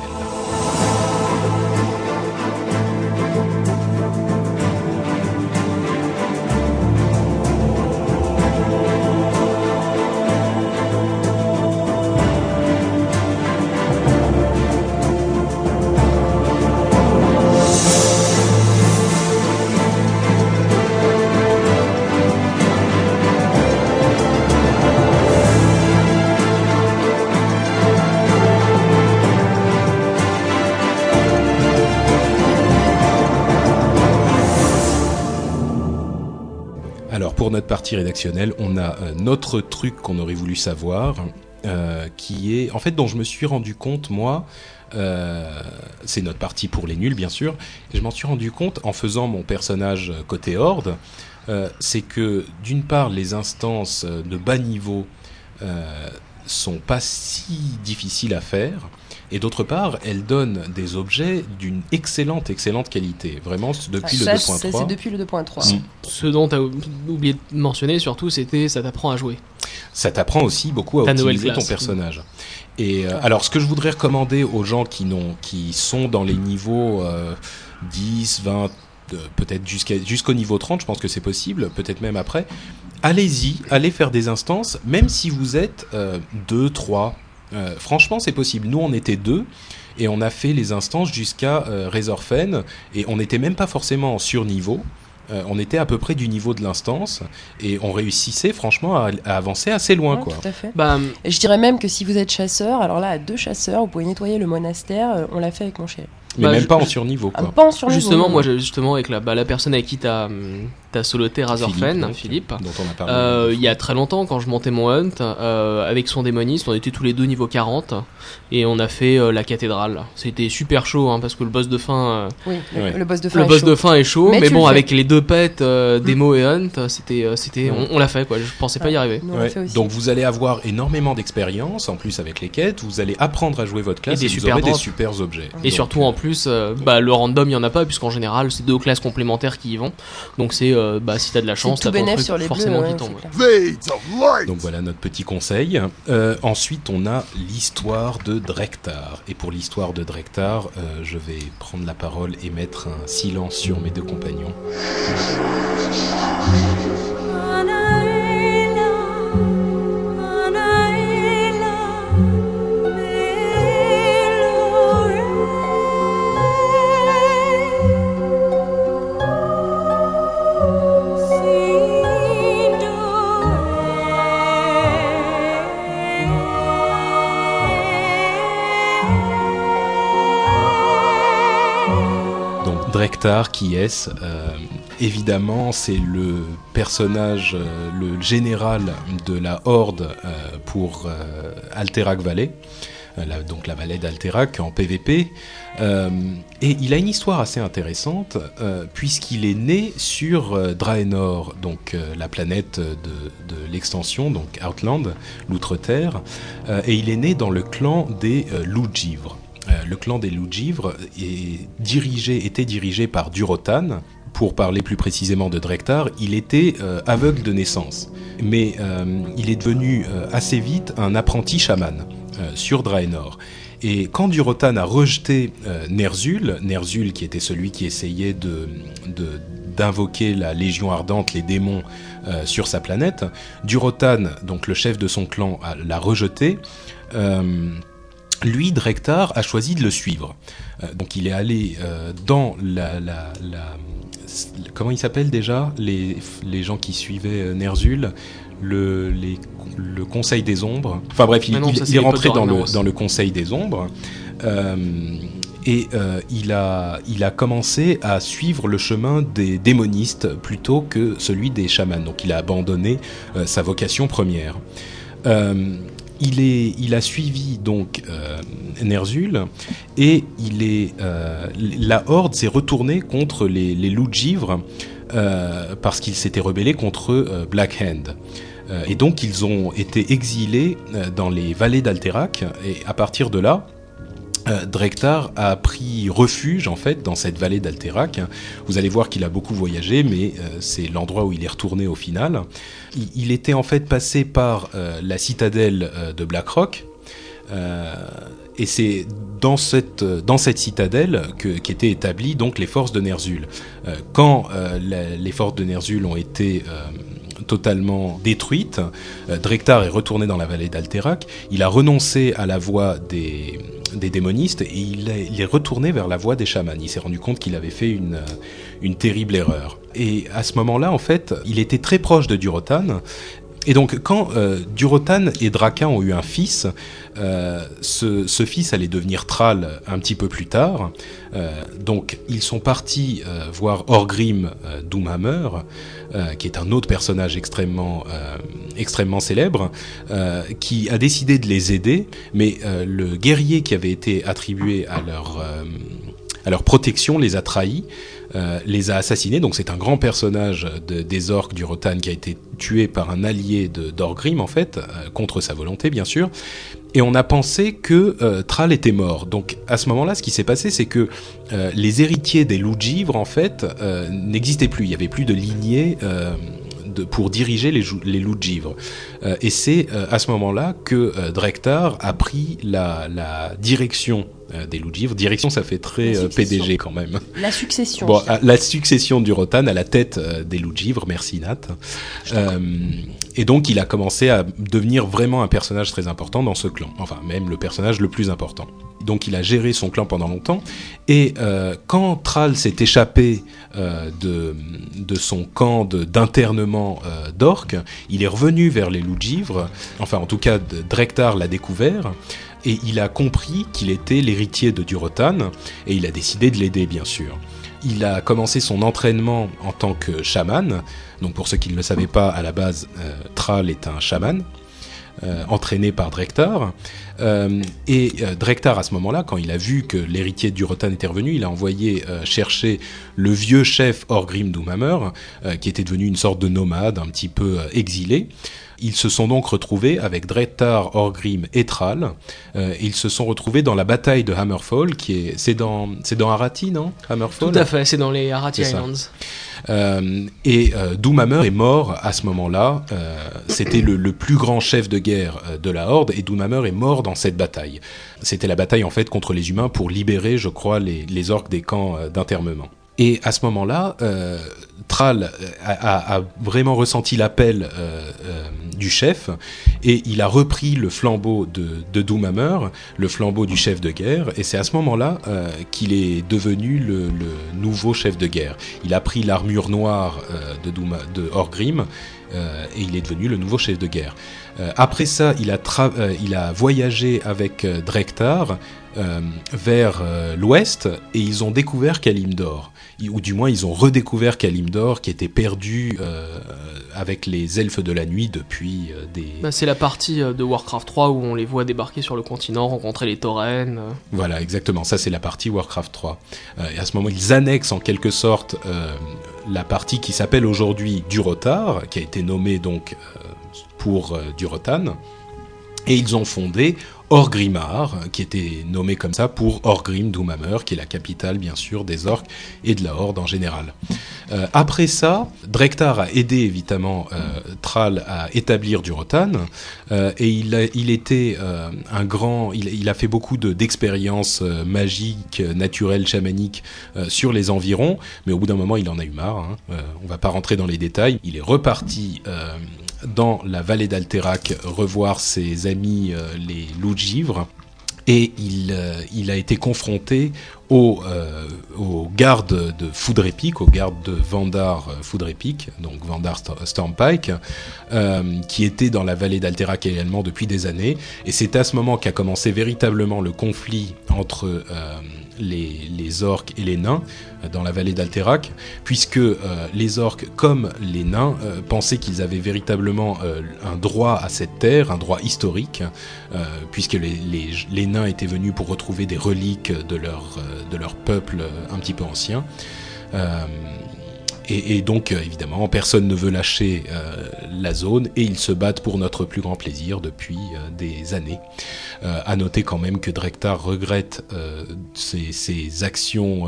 Pour notre partie rédactionnelle, on a euh, notre truc qu'on aurait voulu savoir, euh, qui est en fait dont je me suis rendu compte moi. euh, c'est notre partie pour les nuls bien sûr. Et je m'en suis rendu compte en faisant mon personnage côté horde. c'est que d'une part les instances de bas niveau sont pas si difficiles à faire. Et d'autre part, elles donnent des objets d'une excellente, excellente qualité. Vraiment, depuis Ça, le c'est- 2.3. C'est depuis le 2.3. Mm. Ce dont tu as oublié de mentionner surtout, c'était ça t'apprend à jouer. ça t'apprend aussi beaucoup à Ta optimiser ton personnage. Et euh, alors, ce que je voudrais recommander aux gens qui, n'ont, qui sont dans les niveaux euh, 10, 20, euh, peut-être jusqu'à, jusqu'au niveau 30, je pense que c'est possible, peut-être même après, allez-y, allez faire des instances, même si vous êtes 2, 3. Franchement, c'est possible. Nous, on était deux. Et on a fait les instances jusqu'à euh, Razorfen, et on n'était même pas forcément en surniveau. euh, on était à peu près du niveau de l'instance et on réussissait franchement à, à avancer assez loin, Ouais, quoi. Tout à fait. Bah, Et je dirais même que si vous êtes chasseur, alors là, à deux chasseurs, vous pouvez nettoyer le monastère. euh, On l'a fait avec mon chéri. Mais Bah, même je- pas en surniveau, Un quoi. pan sur le justement, moi, justement, avec la, bah, la personne avec qui t'as t'as soloté Razorfen, Philippe, dont on a parlé. Euh, il y a très longtemps, quand je montais mon hunt, euh, avec son démoniste, on était tous les deux niveau 40 et on a fait euh, la cathédrale. C'était super chaud hein, parce que le boss de fin, euh, Oui, le, Ouais. le boss de fin. le est boss chaud. de fin est chaud, Mais bon, avec les deux pets, euh, démo et hunt, c'était, c'était, Mm. on, on l'a fait quoi. Je pensais pas y arriver. Donc vous allez avoir énormément d'expérience en plus avec les quêtes, vous allez apprendre à jouer votre classe Et et, des vous super aurez des super objets. Et Donc, surtout en plus, euh, bah, le random il y en a pas puisqu'en général c'est deux classes complémentaires qui y vont. Donc c'est, euh, bah, si t'as de la chance, t'as ton bénef truc sur les bleus. forcément qui c'est tombe. Donc voilà notre petit conseil. Euh, ensuite, on a l'histoire de Drektar. Et pour l'histoire de Drektar, euh, je vais prendre la parole et mettre un silence sur mes deux compagnons. Qui est-ce? Euh, Évidemment, c'est le personnage, euh, le général de la Horde euh, pour Alterac Valley. Donc la vallée d'Alterac en PvP. Et il a une histoire assez intéressante, puisqu'il est né sur Draenor, donc la planète de, l'extension, donc Outland, l'Outre-Terre, et il est né dans le clan des Loups-Givres. Euh, le clan des dirigé, était dirigé par Durotan. Pour parler plus précisément de Drektar, il était euh, aveugle de naissance, mais euh, il est devenu assez vite un apprenti chaman sur Draenor. Et quand Durotan a rejeté Ner'zhul, Ner'zhul qui était celui qui essayait de, d'invoquer la Légion Ardente, les démons, sur sa planète, Durotan, donc le chef de son clan, l'a rejeté. Lui, Drektar, a choisi de le suivre. Euh, donc il est allé euh, dans la... la- la- comment il s'appelle déjà? Les, les gens qui suivaient euh, Ner'zhul le, les- le Conseil des Ombres. Enfin bref, il, Ah non, il- ça, c'est il est rentré dans le, dans le Conseil des Ombres. Euh, et il, a, il a commencé à suivre le chemin des démonistes plutôt que celui des chamans. Donc il a abandonné sa vocation première. Euh, il, a suivi donc euh, Ner'zhul et euh, la Horde s'est retournée contre les, les loups de givre euh, parce qu'ils s'étaient rebellés contre Black Hand. Et donc ils ont été exilés dans les vallées d'Alterac et à partir de là, euh, Drektar a pris refuge en fait dans cette vallée d'Alterac. Vous allez voir qu'il a beaucoup voyagé, mais euh, c'est l'endroit où il est retourné au final. Il, était en fait passé par euh, la citadelle euh, de Blackrock. Et c'est dans cette, dans cette citadelle qu'étaient établies donc les forces de Ner'zhul. Quand les forces de Ner'zhul ont été totalement détruites, euh, Drektar est retourné dans la vallée d'Alterac. Il a renoncé à la voie des, des démonistes et il, est- retourné vers la voie des chamans. Il s'est rendu compte qu'il avait fait une, une terrible erreur. Et à ce moment-là, en fait, il était très proche de Durotan. Et donc, quand euh, Durotan et Drakan ont eu un fils, euh, ce, fils allait devenir Thrall un petit peu plus tard. Euh, donc, ils sont partis voir Orgrim Doomhammer, qui est un autre personnage extrêmement, extrêmement célèbre, qui a décidé de les aider, mais le guerrier qui avait été attribué à leur, à leur protection les a trahis. Euh, les a assassinés, donc c'est un grand personnage de- des orques du Rotan qui a été tué par un allié d'Orgrim en fait, euh, contre sa volonté bien sûr, et on a pensé que euh, était mort. Donc à ce moment-là, ce qui s'est passé, c'est que euh, les héritiers des loups en fait, n'existaient plus. Il n'y avait plus de lignée pour diriger les, loups de givre. Et c'est à ce moment-là que euh, Drektar a pris la, direction des loups de givre. Direction, ça fait très euh. PDG quand même. La succession. Bon, à- la succession du Rotan à la tête euh, des loups de givre, merci Nat. Euh, et donc il a commencé à devenir vraiment un personnage très important dans ce clan, enfin même le personnage le plus important. Donc il a géré son clan pendant longtemps, et euh, quand Thrall s'est échappé euh, de, de son camp d'internement euh, d'orques, il est revenu vers les loups de givre, enfin en tout cas Drektar l'a découvert, et il a compris qu'il était l'héritier de Durotan, et il a décidé de l'aider bien sûr. Il a commencé son entraînement en tant que chaman. Donc pour ceux qui ne le savaient pas, à la base, euh, est un chaman. euh, entraîné par Drektar. Euh, et euh, Drektar, à ce moment-là, quand il a vu que l'héritier du Rotan était revenu, il a envoyé chercher le vieux chef Orgrim Doomhammer, qui était devenu une sorte de nomade, un petit peu exilé. Ils se sont donc retrouvés avec Drektar, Orgrim et Thrall. Euh, ils se sont retrouvés dans la bataille de Hammerfall, qui est c'est dans c'est dans Arati, non Hammerfall. Tout à fait, c'est dans les Arati. Islands. Euh, et euh, Doomhammer est mort à ce moment-là. Euh, C'était le, le plus grand chef de guerre de la Horde et Doomhammer est mort dans cette bataille. C'était la bataille en fait contre les humains pour libérer, je crois, les, les orques des camps d'internement. Et à ce moment-là, euh, Euh, a, vraiment ressenti l'appel euh, euh, du chef et il a repris le flambeau de, Doomhammer, le flambeau du chef de guerre, et c'est à ce moment-là euh, qu'il est devenu le, nouveau chef de guerre. Il a pris l'armure noire de, Doom, de Orgrim et il est devenu le nouveau chef de guerre. Après ça, il a, voyagé avec Drektar vers l'ouest et ils ont découvert Kalimdor. Ou du moins, ils ont redécouvert Kalimdor qui était perdu euh, avec les elfes de la nuit depuis euh, des... Bah, c'est la partie euh, de Warcraft 3 où on les voit débarquer sur le continent, rencontrer les taurennes. euh. Voilà, exactement. Ça, c'est la partie Warcraft 3. Euh, et à ce moment, ils annexent en quelque sorte la partie qui s'appelle aujourd'hui Durotar, qui a été nommée donc pour Durotan. Et ils ont fondé Orgrimmar, qui était nommé comme ça pour Orgrim Doomhammer, qui est la capitale bien sûr des orques et de la Horde en général. Euh, après ça, Drektar a aidé évidemment euh, à établir Durotan, euh, et il, a, était euh, un grand, il, a fait beaucoup de- d'expériences euh, magiques, naturelles, chamaniques sur les environs, mais au bout d'un moment, il en a eu marre. Hein. On va pas rentrer dans les détails. Il est reparti dans la vallée d'Alterac revoir ses amis euh, les loups de givre. Et il, euh, il a été confronté aux, euh, gardes de Foudrepic, aux gardes de Vandar Foudrepic, donc Vandar St- Stormpike, qui étaient dans la vallée d'Alterac également depuis des années. Et c'est à ce moment qu'a commencé véritablement le conflit entre les, orques et les nains euh, dans la vallée d'Alterac, puisque euh, les orques, comme les nains, euh, pensaient qu'ils avaient véritablement un droit à cette terre, un droit historique, puisque les, nains étaient venus pour retrouver des reliques de leur, peuple un petit peu ancien. Et, et donc, euh, évidemment, personne ne veut lâcher euh, la zone et ils se battent pour notre plus grand plaisir depuis euh, des années. Euh, à noter quand même que Drektar regrette ses, ses actions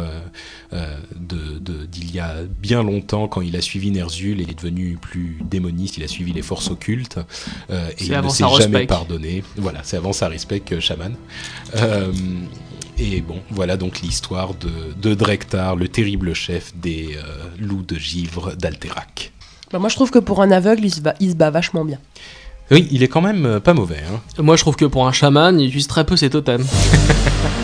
de- de- d'il y a bien longtemps quand il a suivi Ner'zhul et il est devenu plus démoniste, il a suivi les forces occultes et C'est il ne s'est jamais pardonné. Voilà, c'est avant sa respect que Shaman. Et bon, voilà donc l'histoire de, de Drektar, le terrible chef des euh, loups de givre d'Alterac. Bah, moi, je trouve que pour un aveugle, il se, bat, il se bat vachement bien. Oui, il est quand même euh, pas mauvais. Hein. Moi, je trouve que pour un chaman, il utilise très peu ses totems.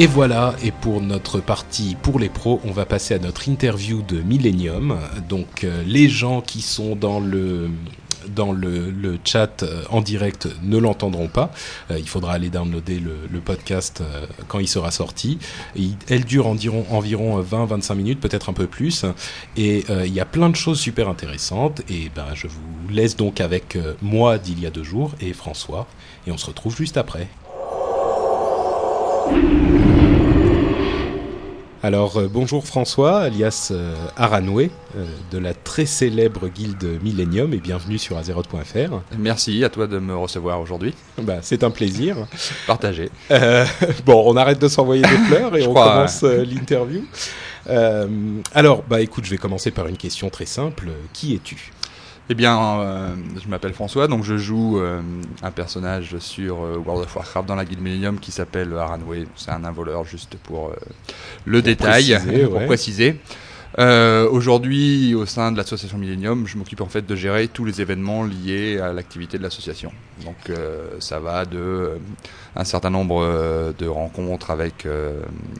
Et voilà, et pour notre partie pour les pros, on va passer à notre interview de Millennium. Donc euh, les gens qui sont dans le dans le, chat euh, en direct ne l'entendront pas. Euh, il faudra aller downloader le, podcast quand il sera sorti. Elle dure environ, environ 20-25 minutes, peut-être un peu plus. Et il y a plein de choses super intéressantes. Et ben, je vous laisse donc avec moi d'il y a deux jours et François. Et on se retrouve juste après. Alors euh, bonjour François, alias euh, Aranoué, euh, de la très célèbre guilde Millennium et bienvenue sur Azeroth.fr. Merci à toi de me recevoir aujourd'hui. Bah, c'est un plaisir. Partagé. Bon, on arrête de s'envoyer des fleurs et on crois, commence l'interview. Alors, bah écoute, je vais commencer par une question très simple. Qui es-tu? Eh bien, euh, je m'appelle François, donc je joue euh, un personnage sur euh, World of Warcraft dans la guilde Millennium qui s'appelle Aranway. C'est un involeur juste pour le détail, préciser, pour ouais. préciser. Aujourd'hui, au sein de l'association Millennium, je m'occupe en fait de gérer tous les événements liés à l'activité de l'association. Donc, ça va de un certain nombre de rencontres avec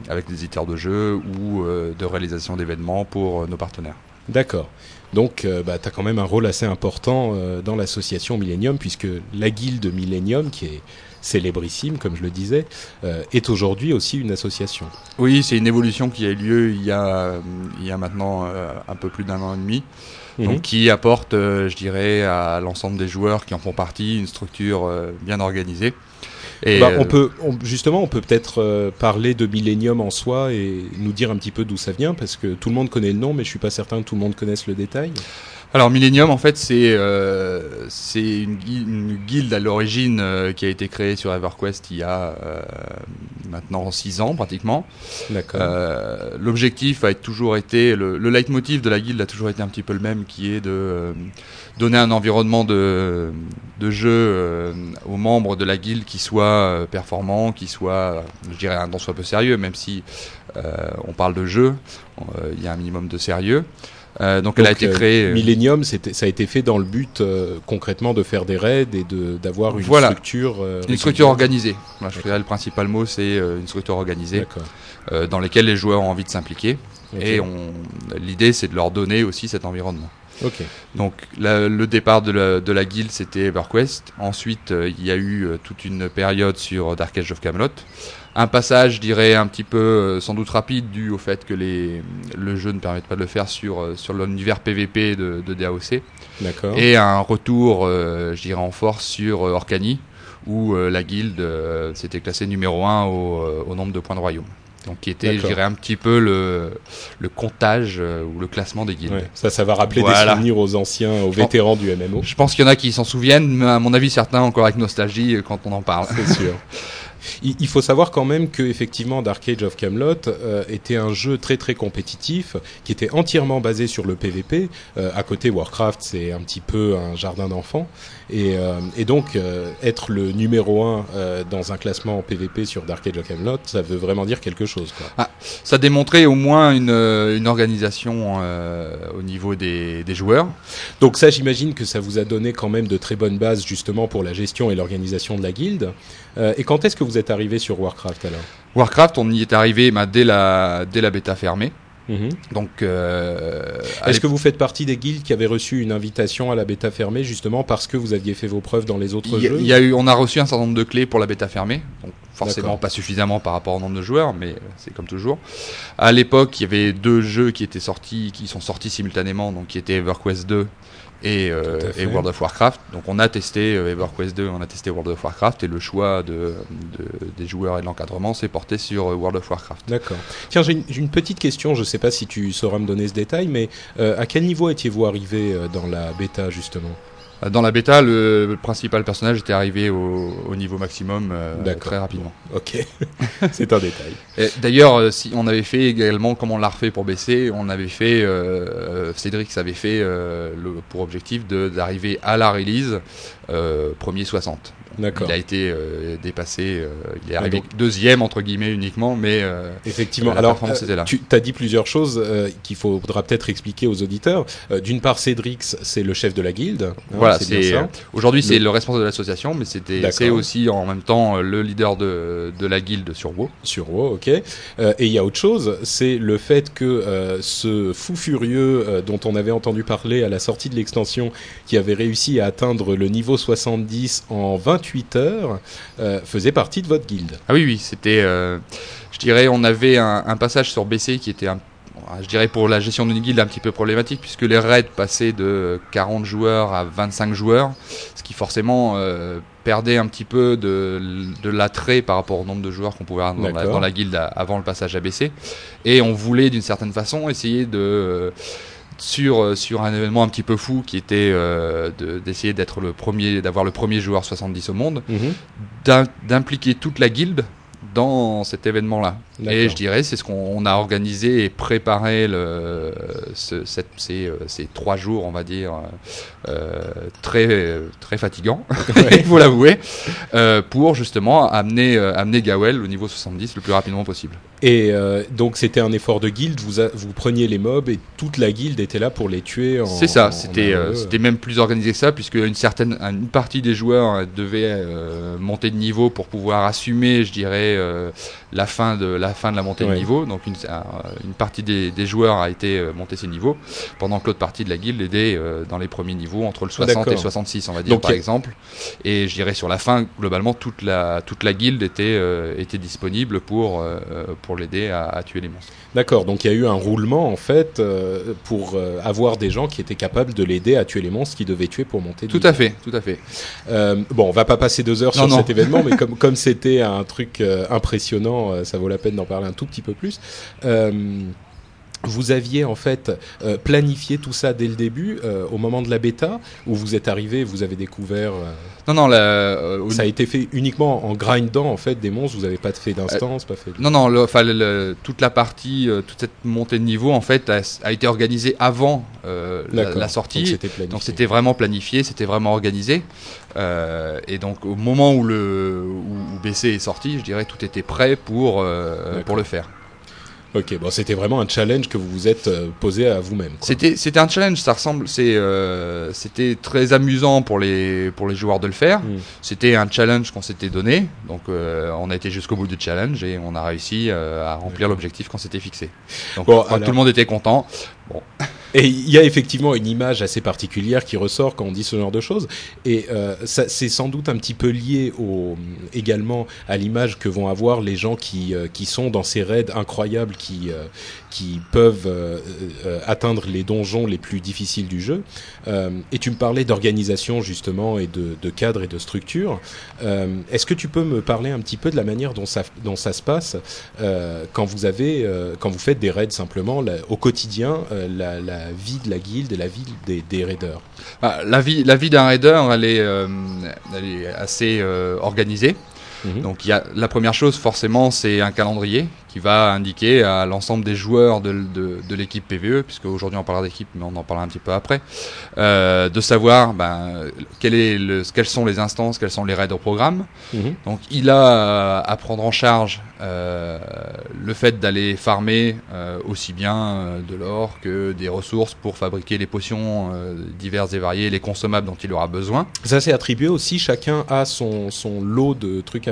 avec des éditeurs de jeux ou de réalisation d'événements pour nos partenaires. D'accord. Donc, euh, bah, tu as quand même un rôle assez important euh, dans l'association Millennium, puisque la guilde Millennium, qui est célébrissime, comme je le disais, euh, est aujourd'hui aussi une association. Oui, c'est une évolution qui a eu lieu il y a, il y a maintenant un peu plus d'un an et demi, Mhm. donc qui apporte, je dirais, à l'ensemble des joueurs qui en font partie une structure bien organisée. Et, Bah, euh, on peut, on- justement, on peut peut-être euh, parler de Millennium en soi et nous dire un petit peu d'où ça vient, parce que tout le monde connaît le nom, mais je suis pas certain que tout le monde connaisse le détail. Alors Millennium, en fait, c'est euh, une, gui- une guilde à l'origine euh, qui a été créée sur EverQuest il y a euh, maintenant 6 ans pratiquement. D'accord. Euh, L'objectif a toujours été, le, le leitmotiv de la guilde a toujours été un petit peu le même, qui est de euh, donner un environnement de, de jeu euh, aux membres de la guilde qui soit euh, performant, qui soit, je dirais, un tant soit peu sérieux, même si euh, on parle de jeu, il y a un minimum de sérieux. Euh, donc, elle a été créée. euh, Millennium, ça a été fait dans le but euh, concrètement de faire des raids et d'avoir une Voilà. structure. une structure organisée. Voilà, je dirais le principal mot, c'est une structure organisée dans laquelle les joueurs ont envie de s'impliquer. Et l'idée, c'est de leur donner aussi cet environnement. Ok. Donc la- le départ de la, de la guilde c'était EverQuest. Ensuite euh, il y a eu euh, toute une période sur Dark Age of Camelot. Un passage, je dirais, un petit peu euh, sans doute rapide dû au fait que les, le jeu ne permet pas de le faire sur, sur l'univers PVP de, de DAOC. D'accord. Et un retour, je dirais, en force sur Orcani où la guilde s'était classée numéro 1 au, euh, au nombre de points de royaume. Donc qui était, je dirais, un petit peu le, le comptage euh, ou le classement des guildes. Ouais. Ça, ça va rappeler Voilà. des souvenirs aux anciens, aux vétérans du MMO. Je pense qu'il y en a qui s'en souviennent, mais à mon avis certains encore avec nostalgie euh, quand on en parle. C'est sûr. Il il faut savoir quand même que effectivement Dark Age of Camelot euh, était un jeu très très compétitif qui était entièrement basé sur le PVP. Euh, à côté Warcraft, c'est un petit peu un jardin d'enfants et, euh, et donc être le numéro un dans un classement PVP sur Dark Age of Camelot, ça veut vraiment dire quelque chose. Quoi. Ça démontrait au moins une, une organisation au niveau des, des joueurs. Donc ça, j'imagine que ça vous a donné quand même de très bonnes bases justement pour la gestion et l'organisation de la guilde. Euh, et quand est-ce que vous êtes arrivé sur Warcraft alors? Warcraft, on y est arrivé bah, dès, la, dès la bêta fermée. Donc, euh, Est-ce que vous faites partie des guildes qui avaient reçu une invitation à la bêta fermée justement parce que vous aviez fait vos preuves dans les autres y, a- jeux? y a eu, on a reçu un certain nombre de clés pour la bêta fermée, donc forcément pas suffisamment par rapport au nombre de joueurs, mais c'est comme toujours. À l'époque, il y avait deux jeux qui étaient sortis, qui sont sortis simultanément, donc qui étaient EverQuest 2 et, euh, et World of Warcraft. Donc on a testé euh, EverQuest 2, on a testé World of Warcraft, et le choix de, de- des joueurs et de l'encadrement s'est porté sur euh, World of Warcraft. D'accord. Tiens, j'ai une, petite question, je ne sais pas si tu sauras me donner ce détail, mais euh, à quel niveau étiez-vous arrivé dans la bêta justement? Dans la bêta, le, le principal personnage était arrivé au, au niveau maximum euh, très rapidement. Ok, c'est un détail. D'ailleurs, euh, si on avait fait également, comme on l'a refait pour BC, on avait fait, euh, Cédric avait fait euh, le, pour objectif d'arriver à la release euh, premier 60. Il a été euh, dépassé, euh, il est Ouais, arrivé donc- deuxième entre guillemets uniquement, mais euh, Effectivement. Alors, euh, était là. tu as dit plusieurs choses qu'il faudra peut-être expliquer aux auditeurs. D'une part, Cédrix, c'est le chef de la guilde. hein, voilà, c'est aujourd'hui c'est Le- le responsable de l'association, mais c'était c'est aussi en même temps le leader de, de la guilde sur WoW. Sur WoW, ok. Et il y a autre chose, c'est le fait que ce fou furieux dont on avait entendu parler à la sortie de l'extension, qui avait réussi à atteindre le niveau 70 en 28 heures, euh, faisait partie de votre guilde. Ah oui, oui, c'était, euh, je dirais, on avait un, un passage sur BC qui était, un, je dirais, pour la gestion d'une guilde un petit peu problématique, puisque les raids passaient de 40 joueurs à 25 joueurs, ce qui forcément euh, perdait un petit peu de, de l'attrait par rapport au nombre de joueurs qu'on pouvait avoir dans la, D'accord. dans la guilde avant le passage ABC. Et on voulait d'une certaine façon essayer de euh, sur euh, sur un événement un petit peu fou qui était euh, de- d'essayer d'être le premier d'avoir le premier joueur 70 au monde Mhm. d'im- d'impliquer toute la guilde dans cet événement-là. Et je dirais, c'est ce qu'on on a organisé et préparé le, ce- cette- ces, euh, ces trois jours, on va dire, euh, très, très fatigants, il faut l'avouer, euh, pour justement amener, amener Gawel au niveau 70 le plus rapidement possible. Et euh, donc c'était un effort de guilde, vous, a- vous preniez les mobs et toute la guilde était là pour les tuer en C'est ça, c'était euh, même plus organisé que ça, puisque une certaine une partie des joueurs euh, devait euh, monter de niveau pour pouvoir assumer, je dirais, euh, la fin de la fin de la montée Ouais. de niveau. Donc une, un- une partie des, des joueurs a été euh, monter ses niveaux, pendant que l'autre partie de la guilde était euh, dans les premiers niveaux entre le 60 et le 66, on va dire Donc, par a- exemple. Et je dirais sur la fin, globalement, toute la toute la guilde était euh, était disponible pour euh, pour l'aider à, à tuer les monstres. D'accord, donc il y a eu un roulement en fait euh, pour euh, avoir des gens qui étaient capables de l'aider à tuer les monstres qu'il devait tuer pour monter. de Tout niveau. à fait, tout à fait. Euh, bon, on va pas passer deux heures Non, sur non. cet événement, mais comme comme c'était un truc euh, impressionnant, euh, ça vaut la peine d'en parler un tout petit peu plus. Euh, vous aviez en fait euh, planifié tout ça dès le début, euh, au moment de la bêta, où vous êtes arrivé, vous avez découvert. euh, Non, non, la, ça a été fait uniquement en grindant en fait des monstres. Vous avez pas fait d'instance, pas fait. de- Non, non, le- toute la partie, toute cette montée de niveau, en fait, a, a été organisée avant la, la sortie. Donc c'était vraiment planifié, c'était vraiment organisé. Et donc au moment où le où, où BC est sorti, je dirais tout était prêt pour pour le faire. Ok, bon, c'était vraiment un challenge que vous vous êtes euh, posé à vous-même. C'était c'était un challenge, ça ressemble, c'est euh, c'était très amusant pour les pour les joueurs de le faire. Mm. C'était un challenge qu'on s'était donné, donc euh, on a été jusqu'au bout du challenge et on a réussi euh, à remplir l'objectif qu'on s'était fixé. Donc Bon, alors- tout le monde était content. Et il y a effectivement une image assez particulière qui ressort quand on dit ce genre de choses. Et euh, c'est sans doute un petit peu lié au, également à l'image que vont avoir les gens qui, euh, qui sont dans ces raids incroyables qui, euh, qui peuvent euh, euh, atteindre les donjons les plus difficiles du jeu. Euh, et tu me parlais d'organisation justement et de, de cadre et de structure. Est-ce que tu peux me parler un petit peu de la manière dont ça, dont ça se passe quand vous avez, quand vous faites des raids simplement la- au quotidien, euh, la, la vie de la guilde et la vie des, raiders. Ah, la vie, la vie d'un raider, elle est, euh, elle est assez euh, organisée. Mhm. Donc il y a la première chose forcément, c'est un calendrier qui va indiquer à l'ensemble des joueurs de, de, de l'équipe PVE, puisque aujourd'hui on parlera d'équipe, mais on en parlera un petit peu après, euh, de savoir ben, quel est le, quelles sont les instances, quels sont les raids au programme. Mhm. Donc il a à prendre en charge euh, le fait d'aller farmer euh, aussi bien euh, de l'or que des ressources pour fabriquer les potions euh, diverses et variées, les consommables dont il aura besoin. Ça c'est attribué aussi, chacun a son, son lot de trucs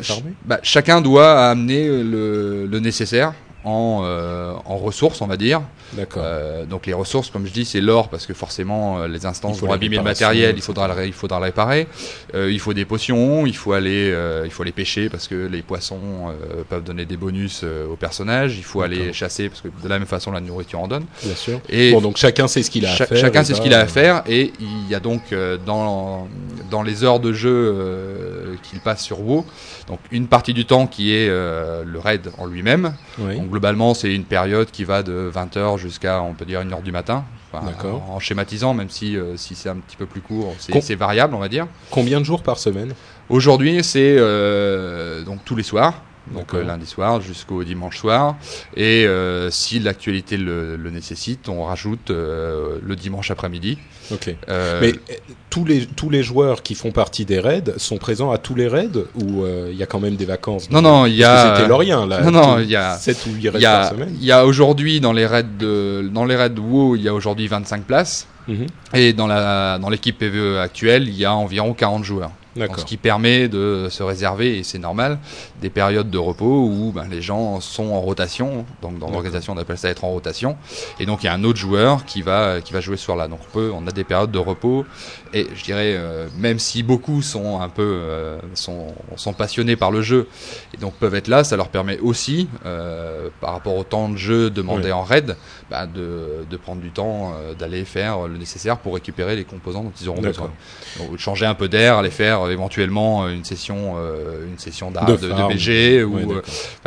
Bah, chacun doit amener le, le nécessaire en, euh, en ressources, on va dire. D'accord. Euh, donc les ressources, comme je dis, c'est l'or parce que forcément euh, les instances vont abîmer le matériel, il faudra le, il faudra le réparer. Il faut des potions, il faut aller, il faut aller pêcher parce que les poissons peuvent donner des bonus aux personnages. Il faut aller chasser parce que de la même façon la nourriture en donne. Bien sûr. Et Bon, donc chacun sait ce qu'il a Cha- à faire. Chacun sait ce qu'il a à faire et il y a donc dans, dans les heures de jeu qu'il passe sur WoW, donc une partie du temps qui est le raid en lui-même. Oui. Donc globalement c'est une période qui va de 20h jusqu'à on peut dire 1h du matin. Enfin. En, en schématisant, même si, euh, si c'est un petit peu plus court, c'est variable on va dire. Combien de jours par semaine? Aujourd'hui c'est euh, donc tous les soirs. Donc euh, lundi soir jusqu'au dimanche soir. Et euh, si l'actualité le, le nécessite, on rajoute euh, le dimanche après-midi. Ok. Euh, Mais euh, tous les tous les joueurs qui font partie des raids sont présents à tous les raids ou euh, il y a quand même des vacances? Non, non, il y a. C'était Lorien là. Non, non, il y a- sept ou huit Il raids y par semaine. il y a aujourd'hui dans les raids de dans les raids WoW, il y a aujourd'hui 25 places Mhm. et dans la dans l'équipe PVE actuelle, il y a environ 40 joueurs. Donc, ce qui permet de se réserver et c'est normal des périodes de repos où ben, les gens sont en rotation. Donc dans l'organisation, on appelle ça être en rotation. Et donc il y a un autre joueur qui va qui va jouer ce soir-là. Donc on peut, on a des périodes de repos et je dirais euh, même si beaucoup sont un peu euh, sont sont passionnés par le jeu et donc peuvent être là, ça leur permet aussi euh, par rapport au temps de jeu demandé en raid, bah, de, de prendre du temps euh, d'aller faire le nécessaire pour récupérer les composants dont ils auront besoin. Donc, changer un peu d'air, aller faire faire éventuellement une session, euh, une session d'art De de, de farm. BG ou euh,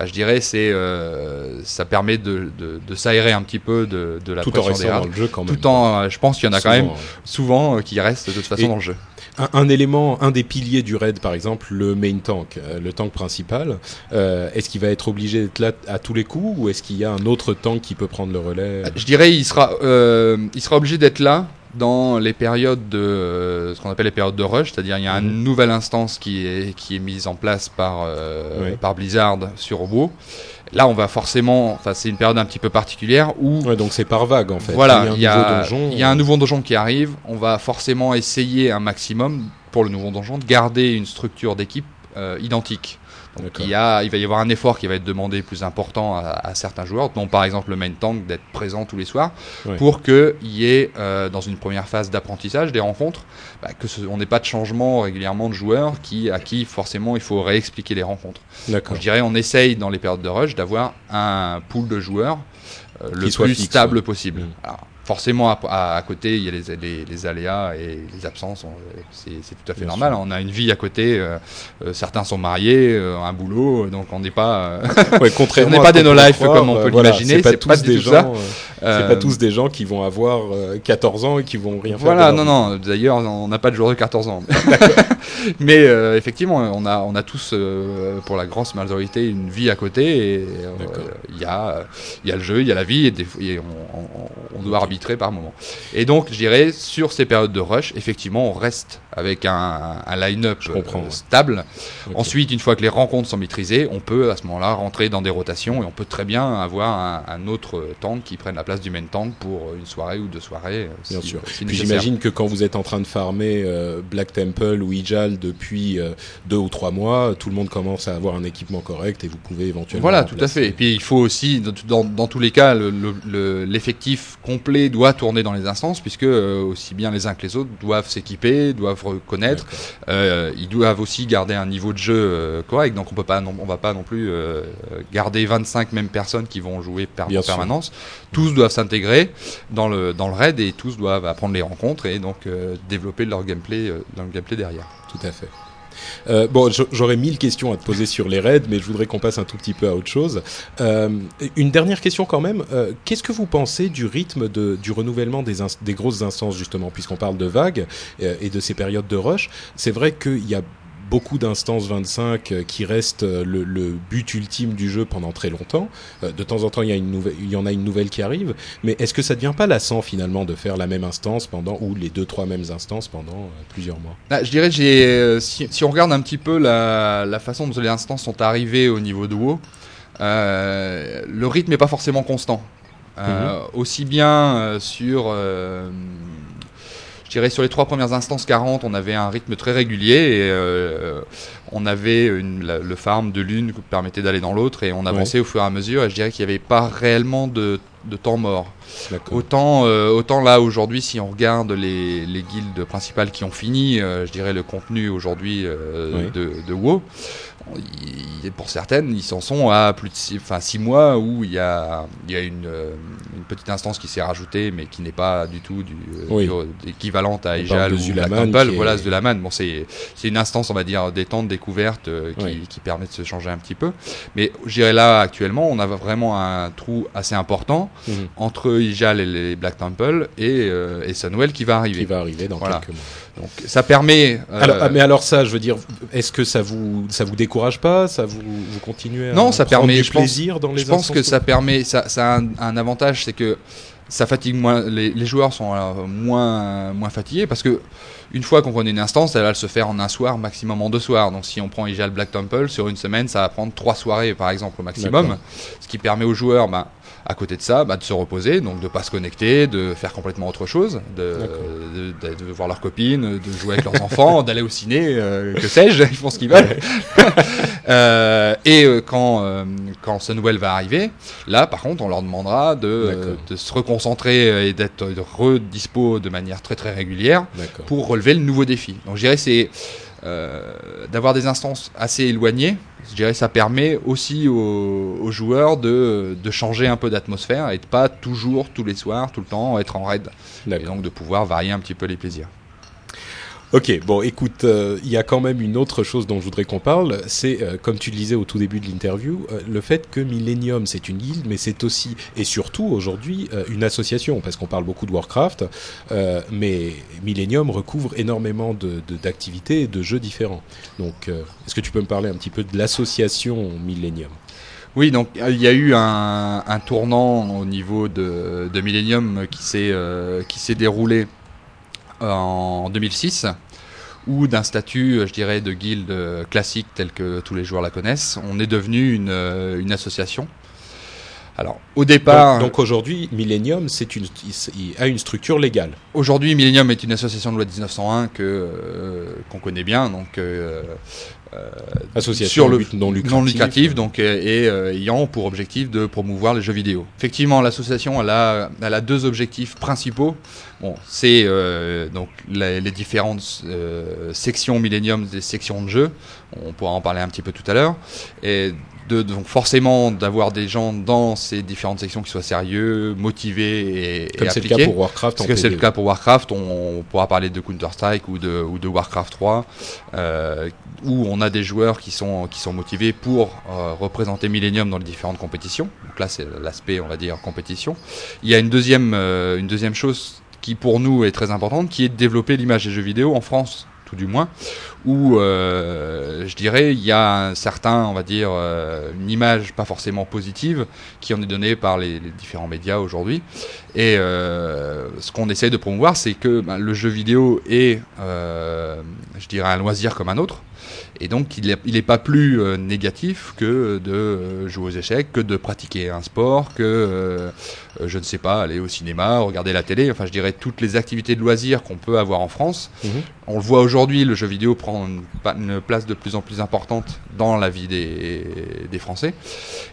je dirais c'est euh, ça permet de, de, de s'aérer un petit peu de, de la Tout en pression des restant dans le jeu quand même. Tout en, euh, je pense qu'il y en a quand même Souvent, euh, qui restent de toute façon Et- dans le jeu. Un, un élément, un des piliers du raid, par exemple, le main tank, euh, le tank principal, euh, est-ce qu'il va être obligé d'être là à tous les coups ou est-ce qu'il y a un autre tank qui peut prendre le relais? Je dirais il sera euh, il sera obligé d'être là dans les périodes de euh, ce qu'on appelle les périodes de rush, c'est-à-dire il y a Mhm. une nouvelle instance qui est qui est mise en place par euh, par Blizzard sur WoW. Là, on va forcément, enfin c'est une période un petit peu particulière où Ouais, donc c'est par vague en fait. voilà, il il y y a un nouveau a, donjon. il y a un nouveau donjon qui arrive. On va forcément essayer un maximum pour le nouveau donjon de garder une structure d'équipe euh, identique. Donc il, y a, il va y avoir un effort qui va être demandé plus important à, à certains joueurs, dont par exemple le main tank d'être présent tous les soirs, pour qu'il y ait euh, dans une première phase d'apprentissage des rencontres, bah, que ce, on n'ait pas de changement régulièrement de joueurs qui, à qui forcément il faut réexpliquer les rencontres. D'accord. Je dirais on essaye dans les périodes de rush d'avoir un pool de joueurs euh, le plus fixe, stable ouais. possible. Mm. Alors, forcément, à, à- à côté, il y a les, les- les aléas et les absences. on- C'est tout à fait Bien normal. sûr. On a une vie à côté. euh, euh, certains sont mariés, euh, un boulot, donc on n'est pas. Ouais, contrairement On n'est pas des no-life comme on peut voilà, l'imaginer, C'est pas pas des gens. C'est pas tous des gens qui vont avoir euh, 14 ans et qui vont rien faire. Voilà, non, non. D'ailleurs, on n'a pas de joueurs de 14 ans. Mais euh, effectivement, on a, on a tous, euh, pour la grosse majorité, une vie à côté. Et euh, il y a, il y a le jeu, il y a la vie, et, des et on, on- on doit arbitrer par moment. Et donc, je dirais, sur ces périodes de rush, effectivement, on reste avec un, un line-up euh, stable. Ensuite, une fois que les rencontres sont maîtrisées, on peut à ce moment-là rentrer dans des rotations et on peut très bien avoir un, un autre tank qui prenne la place du main tank pour une soirée ou deux soirées. euh, Bien si- sûr. si Puis nécessaire. j'imagine que quand vous êtes en train de farmer euh, Black Temple ou Ijal depuis euh, deux ou trois mois, tout le monde commence à avoir un équipement correct et vous pouvez éventuellement. Voilà, tout à fait. Et puis il faut aussi, dans, dans- dans tous les cas, le- le- le- l'effectif complet doit tourner dans les instances, puisque euh, aussi bien les uns que les autres doivent s'équiper, doivent reconnaître. Euh, ils doivent aussi garder un niveau de jeu euh, correct. Donc on peut pas, non, on va pas non plus euh, garder 25 mêmes personnes qui vont jouer per- en sûr. permanence. Tous doivent s'intégrer dans le dans le raid et tous doivent apprendre les rencontres et donc développer leur gameplay, dans le gameplay derrière. Tout à fait. Euh, bon, j'aurais mille questions à te poser sur les raids, mais je voudrais qu'on passe un tout petit peu à autre chose. Euh, une dernière question quand même. Euh, Qu'est-ce que vous pensez du rythme de, du renouvellement des, des grosses instances, justement, puisqu'on parle de vagues et de ces périodes de rush? C'est vrai qu'il y a beaucoup d'instances 25 euh, qui restent euh, le, le but ultime du jeu pendant très longtemps. Euh, de temps en temps, il y, a une nouvelle, il y en a une nouvelle qui arrive. Mais est-ce que ça devient pas lassant finalement de faire la même instance pendant, ou les deux, trois mêmes instances pendant plusieurs mois? Ah, je dirais, j'ai, si, si on regarde un petit peu la, la façon dont les instances sont arrivées au niveau de WoW, euh, le rythme n'est pas forcément constant. Euh, Aussi bien euh, sur, je dirais, sur les trois premières instances 40, on avait un rythme très régulier et euh, on avait une, la- le farm de l'une qui permettait d'aller dans l'autre et on avançait au fur et à mesure. Et je dirais qu'il n'y avait pas réellement de, de temps mort. Autant, euh, autant là aujourd'hui, si on regarde les, les guildes principales qui ont fini, euh, je dirais le contenu aujourd'hui euh, Oui. de, de WoW, pour certaines, ils s'en sont à plus de six, enfin, six mois où il y a, il y a une, euh, une petite instance qui s'est rajoutée, mais qui n'est pas du tout du, euh, Oui. du- équivalente à Ejal ou Black Temple. est- Voilà, Zulaman. Bon, c'est une instance, on va dire, détente, découverte, euh, qui, Oui. qui permet de se changer un petit peu. Mais je dirais là, actuellement, on a vraiment un trou assez important Mhm. entre Ijal et les Black Temple et, euh, et Sunwell qui va arriver. qui va arriver dans Voilà. quelques mois. Donc ça permet. euh, Alors, ah, mais alors ça, je veux dire, est-ce que ça vous ça vous décourage pas Ça vous vous continuez à Non, ça permet, du je pense- plaisir dans les je pense que ça permet, ça, ça a un, un avantage, c'est que ça fatigue moins. Les, les joueurs sont euh, moins moins fatigués parce que une fois qu'on connaît une instance, elle va se faire en un soir, maximum en deux soirs. Donc si on prend Ijal Black Temple sur une semaine, ça va prendre trois soirées par exemple au maximum, ce qui permet aux joueurs. Bah, à côté de ça, bah, de se reposer, donc de pas se connecter, de faire complètement autre chose, de, D'accord. de, de- de voir leurs copines, de jouer avec leurs enfants, d'aller au ciné, euh, que sais-je, ils font ce qu'ils veulent. Euh, et euh, quand, euh, quand Sunwell va arriver, là par contre on leur demandera de, se reconcentrer et d'être redispo de manière très très régulière pour relever le nouveau défi. Donc je dirais c'est euh, d'avoir des instances assez éloignées. Je dirais ça permet aussi aux, aux joueurs de, de changer un peu d'atmosphère et de pas toujours tous les soirs, tout le temps être en raid. Et donc de pouvoir varier un petit peu les plaisirs. Ok, bon, écoute, euh, il y a quand même une autre chose dont je voudrais qu'on parle. C'est, euh, comme tu le disais au tout début de l'interview, euh, le fait que Millennium, c'est une guilde, mais c'est aussi, et surtout aujourd'hui, une association, parce qu'on parle beaucoup de Warcraft, mais Millennium recouvre énormément de- d'activités et de jeux différents. Donc, est-ce que tu peux me parler un petit peu de l'association Millennium? Oui, donc il y a eu un, tournant au niveau de, de Millennium qui s'est qui s'est déroulé en 2006, où d'un statut, euh, je dirais, de guilde euh, classique tel que tous les joueurs la connaissent, on est devenu une, euh, une association. Alors, au départ, Donc, donc aujourd'hui, Millennium, c'est une, il- il a une structure légale. aujourd'hui, Millennium est une association de loi 1901 que euh, qu'on connaît bien, donc euh, Association sur le but non lucratif. non lucratif, donc euh, et euh, ayant pour objectif de promouvoir les jeux vidéo. Effectivement, l'association elle a, elle a deux objectifs principaux. Bon, c'est euh, donc les différentes euh, sections Millennium des sections de jeux. On pourra en parler un petit peu tout à l'heure. Et de, donc forcément d'avoir des gens dans ces différentes sections qui soient sérieux, motivés et, Comme et c'est le cas pour Warcraft Parce que c'est le PvE. cas pour Warcraft, on, on pourra parler de Counter-Strike ou de, ou de Warcraft 3, euh, où on a des joueurs qui sont, qui sont motivés pour euh, représenter Millennium dans les différentes compétitions. Donc là, c'est l'aspect, on va dire, compétition. Il y a une deuxième, euh, une deuxième chose qui, pour nous, est très importante, qui est de développer l'image des jeux vidéo en France, tout du moins, où euh, je dirais il y a un certain, on va dire, euh, une image pas forcément positive qui en est donnée par les, différents médias aujourd'hui. Et euh, ce qu'on essaie de promouvoir, c'est que ben, le jeu vidéo est, je dirais, un loisir comme un autre. Et donc, il n'est pas plus euh, négatif que de euh, jouer aux échecs, que de pratiquer un sport, que, euh, je ne sais pas, aller au cinéma, regarder la télé. Enfin, je dirais toutes les activités de loisirs qu'on peut avoir en France. Mhm. On le voit aujourd'hui, le jeu vidéo prend une, place de plus en plus importante dans la vie des, des Français.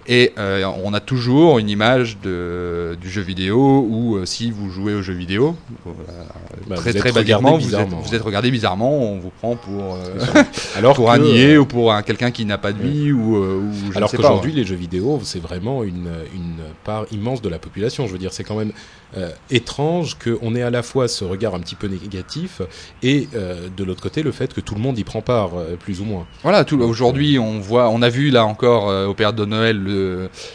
Et euh, on a toujours une image de, du jeu vidéo où euh, si vous jouez au jeu vidéo, euh, Bah, très très basiquement, vous êtes, bizarrement, vous ouais. êtes regardé bizarrement, on vous prend pour, Alors pour que, un niais euh, ou pour un quelqu'un qui n'a pas de vie ou, euh, ou je Alors ne sais pas. qu'aujourd'hui, les jeux vidéo, c'est vraiment une, une part immense de la population. Je veux dire, c'est quand même euh, étrange qu'on ait à la fois ce regard un petit peu négatif et euh, de l'autre côté le fait que tout le monde y prend part, euh, plus ou moins. Voilà, tout aujourd'hui, on voit, on a vu là encore euh, au période de Noël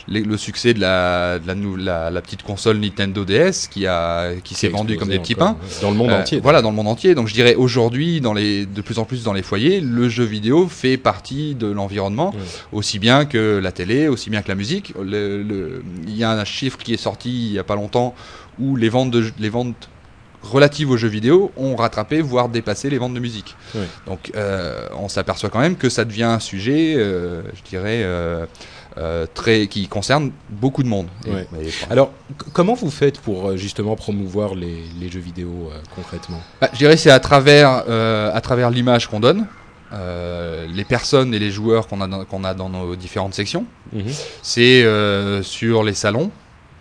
le, succès de la, de la, nou- la, la petite console Nintendo DS qui a qui s'est Qui vendue comme des petits pains. Dans le monde Euh, entier. Voilà, dans le monde entier. Donc je dirais aujourd'hui, dans les, de plus en plus dans les foyers, le jeu vidéo fait partie de l'environnement, Ouais. aussi bien que la télé, aussi bien que la musique. Il y a un chiffre qui est sorti il y a pas longtemps où les ventes, de, les ventes relatives aux jeux vidéo ont rattrapé, voire dépassé les ventes de musique. Donc euh, on s'aperçoit quand même que ça devient un sujet, euh, je dirais, euh, très, qui concerne beaucoup de monde. Et- Alors, comment vous faites pour justement promouvoir les, les jeux vidéo concrètement? Bah, je dirais c'est à travers à travers l'image qu'on donne, euh, les personnes et les joueurs qu'on a dans, qu'on a dans nos différentes sections. Mhm. C'est euh, sur les salons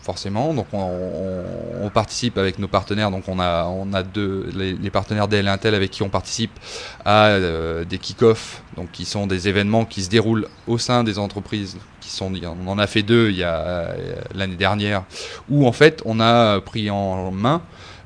forcément. Donc on, on- on participe avec nos partenaires. Donc on a on a deux les, les partenaires DL Intel avec qui on participe à euh, des kick-off, donc qui sont des événements qui se déroulent au sein des entreprises. Qui sont on en a fait deux il y a l'année dernière où en fait on a pris en main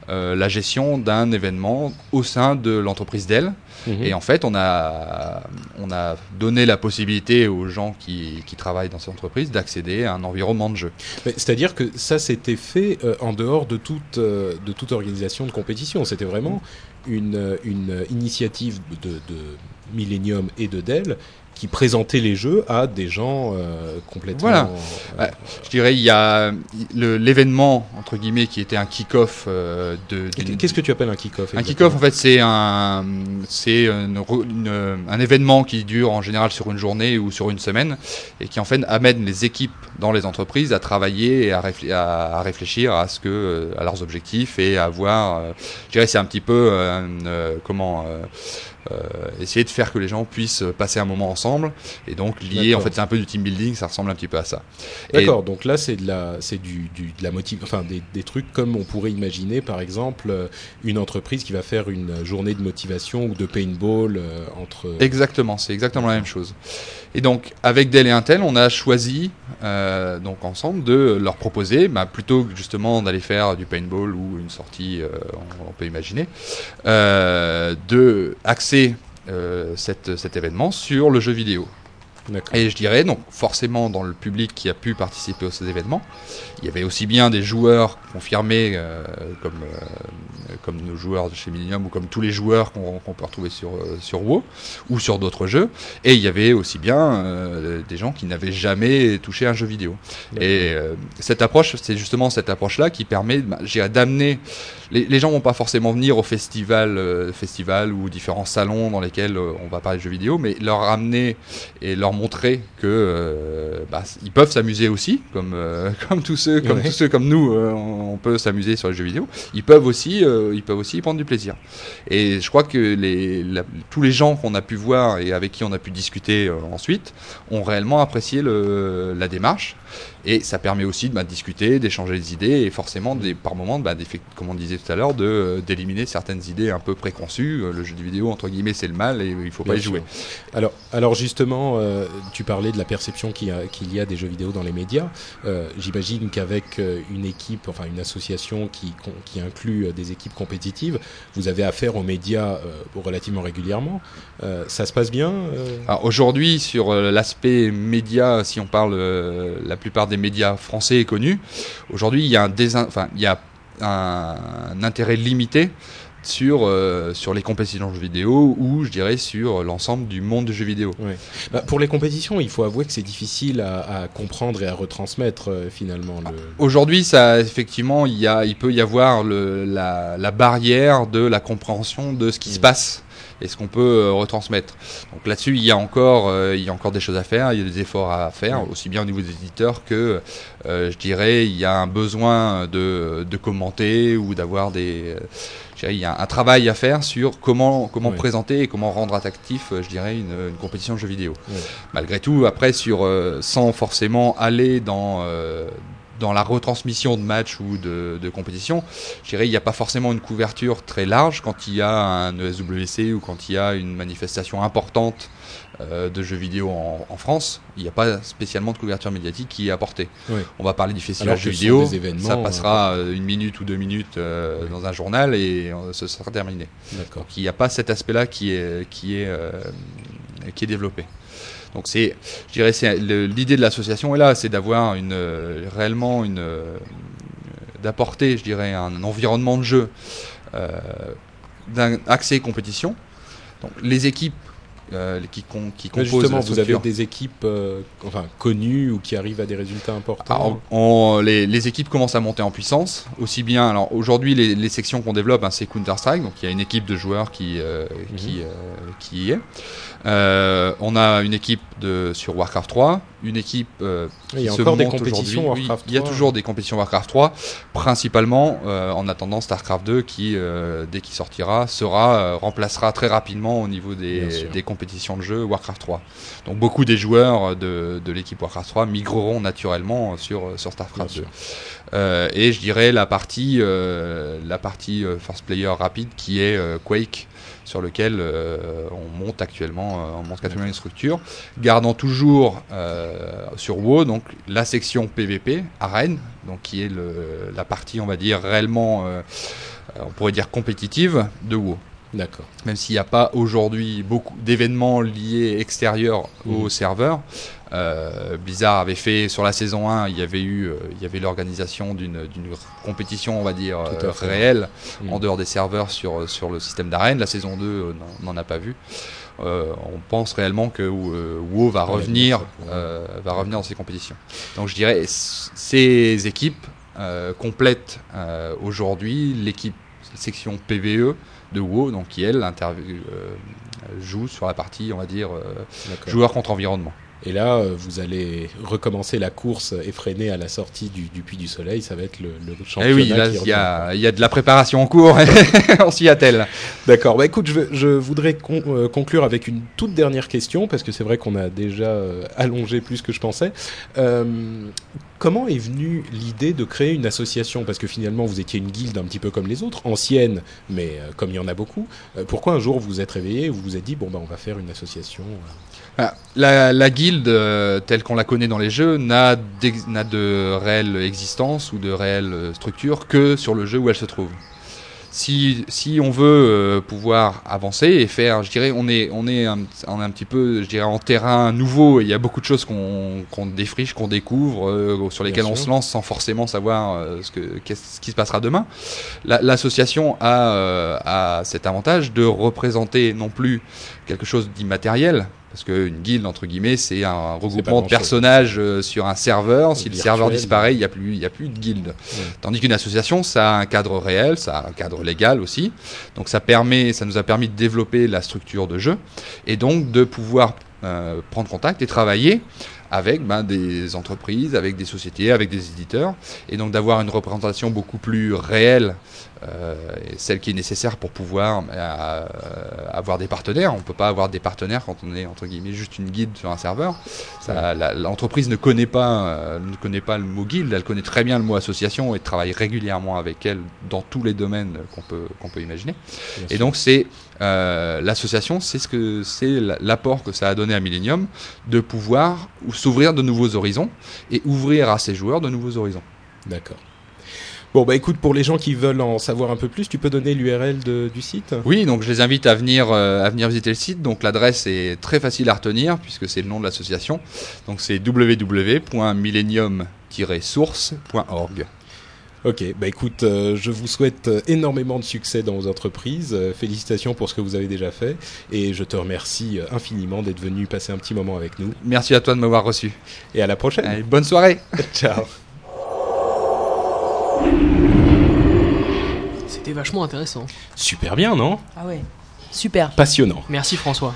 euh, la gestion d'un événement au sein de l'entreprise Dell. Mhm. Et en fait, on a, on a donné la possibilité aux gens qui, qui travaillent dans cette entreprise d'accéder à un environnement de jeu. C'est-à-dire que ça s'était fait euh, en dehors de toute, euh, de toute organisation de compétition. C'était vraiment une, euh, une initiative de, de Millennium et de Dell qui présentait les jeux à des gens euh, complètement... Voilà. euh, Ouais. Je dirais, il y a l'événement, entre guillemets, qui était un kick-off euh, de... Qu'est-ce que tu appelles un kick-off Un kick-off, en fait, c'est un, c'est un événement qui dure en général sur une journée ou sur une semaine et qui en fait amène les équipes dans les entreprises à travailler et à, réfl- à- à réfléchir à ce que, euh, à leurs objectifs et à avoir, euh, je dirais, c'est un petit peu, comment, essayer de faire que les gens puissent passer un moment ensemble et donc lié. En fait, c'est un peu du team building. Ça ressemble un petit peu à ça. D'accord, donc là c'est de la, c'est du, du- de la motive, enfin des, des trucs comme on pourrait imaginer par exemple euh, une entreprise qui va faire une journée de motivation ou de paintball euh, entre. Exactement, c'est exactement la même chose. Et donc, avec Dell et Intel, on a choisi, euh, ensemble, de leur proposer, bah, plutôt que justement d'aller faire du paintball ou une sortie, euh, on, peut imaginer, euh, de axer euh, cet événement sur le jeu vidéo. Et je dirais, donc forcément dans le public qui a pu participer à ces événements, il y avait aussi bien des joueurs confirmés euh, comme, euh, comme nos joueurs de chez Millennium ou comme tous les joueurs qu'on qu'on peut retrouver sur, euh, sur WoW ou sur d'autres jeux. Et il y avait aussi bien euh, des gens qui n'avaient jamais touché un jeu vidéo. Et euh, cette approche, c'est justement cette approche-là qui permet bah, d'amener. Les, les gens vont pas forcément venir au festival, euh, festival ou différents salons dans lesquels euh, on va parler de jeux vidéo, mais leur amener et leur montrer que euh, bah, ils peuvent s'amuser aussi, comme euh, comme tous ceux, comme Ouais. tous ceux comme nous, on, on peut s'amuser sur les jeux vidéo. Ils peuvent aussi, ils peuvent aussi y prendre du plaisir. Et je crois que les, la- tous les gens qu'on a pu voir et avec qui on a pu discuter ensuite ont réellement apprécié le, la démarche. Et ça permet aussi de bah, discuter, d'échanger des idées et forcément, des, par moments, bah, comme on disait tout à l'heure, de, euh, d'éliminer certaines idées un peu préconçues. Euh, Le jeu vidéo, entre guillemets, c'est le mal et il faut pas Bien y jouer. Alors, alors justement, euh, tu parlais de la perception qu'il y, a, qu'il y a des jeux vidéo dans les médias. Euh, J'imagine qu'avec une équipe, enfin une association qui, inclut des équipes compétitives, vous avez affaire aux médias euh, relativement régulièrement. Ça se passe bien aujourd'hui, sur l'aspect média, si on parle la plupart des médias français et connus, aujourd'hui il y a un, intérêt limité sur, euh, sur les compétitions de jeux vidéo ou je dirais sur l'ensemble du monde du jeu vidéo. Bah, Pour les compétitions, il faut avouer que c'est difficile à, à comprendre et à retransmettre euh, finalement. Le... Aujourd'hui, ça, effectivement, il, y a, il peut y avoir le, la, la barrière de la compréhension de ce qui se Mm. passe et ce qu'on peut euh, retransmettre. Donc là-dessus, il y a encore, euh, il y a encore des choses à faire, il y a des efforts à faire, Mm. aussi bien au niveau des éditeurs que, euh, je dirais, il y a un besoin de, de commenter ou d'avoir des, il y a un travail à faire sur comment, comment présenter et comment rendre attractif, euh, je dirais, une, une compétition de jeux vidéo. Malgré tout, après, sur, euh, sans forcément aller dans, euh, dans la retransmission de matchs ou de, de compétitions, je dirais il n'y a pas forcément une couverture très large quand il y a un ESWC ou quand il y a une manifestation importante euh, de jeux vidéo en, en France. Il n'y a pas spécialement de couverture médiatique qui est apportée. On va parler du festival de jeux vidéo, ça passera euh, une minute ou deux minutes euh, dans un journal et ce sera terminé. Donc il n'y a pas cet aspect-là qui est, qui est, qui est développé. Donc c'est, je dirais, c'est l'idée de l'association est là, c'est d'avoir une réellement une d'apporter, je dirais, un environnement de jeu d'un accès compétition. Donc les équipes euh, qui, con- qui composent justement, la vous avez des équipes euh, enfin, connues ou qui arrivent à des résultats importants. Alors, on- les, les équipes commencent à monter en puissance, aussi bien. Alors aujourd'hui, les, les sections qu'on développe, hein, c'est Counter Strike, donc il y a une équipe de joueurs qui euh, qui, euh, qui y est. Euh, on a une équipe de sur Warcraft 3, une équipe euh, il y a qui se encore des compétitions aujourd'hui. Oui, Warcraft il y a 3. toujours des compétitions Warcraft 3, principalement euh, en attendant Starcraft 2 qui, euh, dès qu'il sortira, sera euh, remplacera très rapidement au niveau des, des compétitions de jeu Warcraft 3. Donc beaucoup des joueurs de, de l'équipe Warcraft 3 migreront naturellement sur, sur Starcraft 2. sûr. Euh, et je dirais la partie, euh, la partie euh, first player rapide qui est euh, Quake sur lequel euh, on monte actuellement, euh, on monte actuellement une structure, gardant toujours euh, sur WoW donc la section PVP arène, donc qui est le, la partie on va dire réellement, on pourrait dire compétitive de WoW D'accord. même s'il n'y a pas aujourd'hui beaucoup d'événements liés extérieurs Mhm. au serveur. Euh, Blizzard avait fait sur la saison 1, il y avait eu, euh, il y avait l'organisation d'une d'une compétition, on va dire euh, réelle Mhm. en dehors des serveurs sur sur le système d'arène. La saison 2 euh, n'en- a pas vu. Euh, on pense réellement que euh, WoW va Ouais, revenir, euh, va revenir dans ces compétitions. Donc je dirais ces équipes euh, complètent euh, aujourd'hui l'équipe section PVE de WoW, donc qui elle euh, joue sur la partie, on va dire, euh, joueur contre environnement. Et là, euh, vous allez recommencer la course effrénée à la sortie du, du Puy du Soleil. Ça va être le, le championnat. Eh oui, là, qui il y a, il y a de la préparation en cours. On s'y attelle. D'accord. Bah écoute, je, voudrais con- euh, conclure avec une toute dernière question parce que c'est vrai qu'on a déjà euh, allongé plus que je pensais. Euh, comment est venue l'idée de créer une association? Parce que finalement, vous étiez une guilde un petit peu comme les autres, ancienne, mais comme il y en a beaucoup. Pourquoi un jour vous vous êtes réveillé et vous vous êtes dit bon bah on va faire une association La, la guilde, euh, telle qu'on la connaît dans les jeux, n'a de réelle existence ou de réelle euh, structure que sur le jeu où elle se trouve. Si, si on veut euh, pouvoir avancer et faire, je dirais, on est, on est un, on est un petit peu, je dirais, en terrain nouveau. Il y a beaucoup de choses qu'on qu'on défriche, qu'on découvre, euh, sur lesquelles on sûr. se lance sans forcément savoir euh, ce, que, qu'est-ce qui se passera demain. La- L'association a, euh, a cet avantage de représenter non plus quelque chose d'immatériel. Parce qu'une guilde, entre guillemets, c'est un regroupement de personnages euh, sur un serveur. Si le serveur disparaît, il n'y a, plus- y a plus de guilde. Tandis qu'une association, ça a un cadre réel, ça a un cadre légal aussi. Donc ça, permet, ça nous a permis de développer la structure de jeu et donc de pouvoir euh, prendre contact et travailler avec ben, des entreprises, avec des sociétés, avec des éditeurs, et donc d'avoir une représentation beaucoup plus réelle, euh, celle qui est nécessaire pour pouvoir euh, avoir des partenaires. On ne peut pas avoir des partenaires quand on est entre guillemets juste une guide sur un serveur. L'entreprise ne connaît pas, euh, ne connaît pas le mot guilde, elle connaît très bien le mot association et travaille régulièrement avec elle dans tous les domaines qu'on peut qu'on peut imaginer. bien Et sûr. donc c'est euh, l'association, c'est ce que c'est l'apport que ça a donné à Millennium de pouvoir ou- s'ouvrir de nouveaux horizons et ouvrir à ses joueurs de nouveaux horizons. D'accord. Bon bah écoute, pour les gens qui veulent en savoir un peu plus, tu peux donner l'URL du site? Oui, donc je les invite à venir euh, à venir visiter le site. Donc l'adresse est très facile à retenir puisque c'est le nom de l'association. Donc c'est www.millennium-source.org. Ok, bah écoute, euh, je vous souhaite euh, énormément de succès dans vos entreprises. Euh, félicitations pour ce que vous avez déjà fait. Et je te remercie infiniment d'être venu passer un petit moment avec nous. Merci à toi de m'avoir reçu. Et à la prochaine. Allez, bonne soirée. Ciao. C'était vachement intéressant. Super bien, non? Ah ouais. Super. Passionnant. Merci François.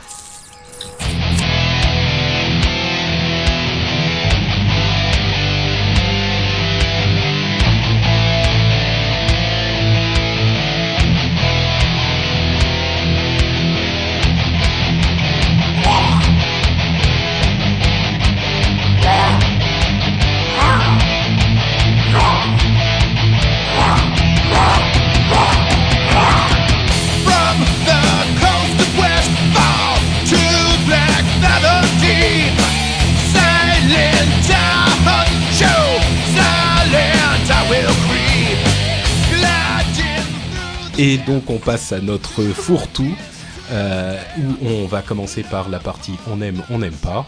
Et donc on passe à notre fourre-tout, euh, où on va commencer par la partie on aime, on n'aime pas.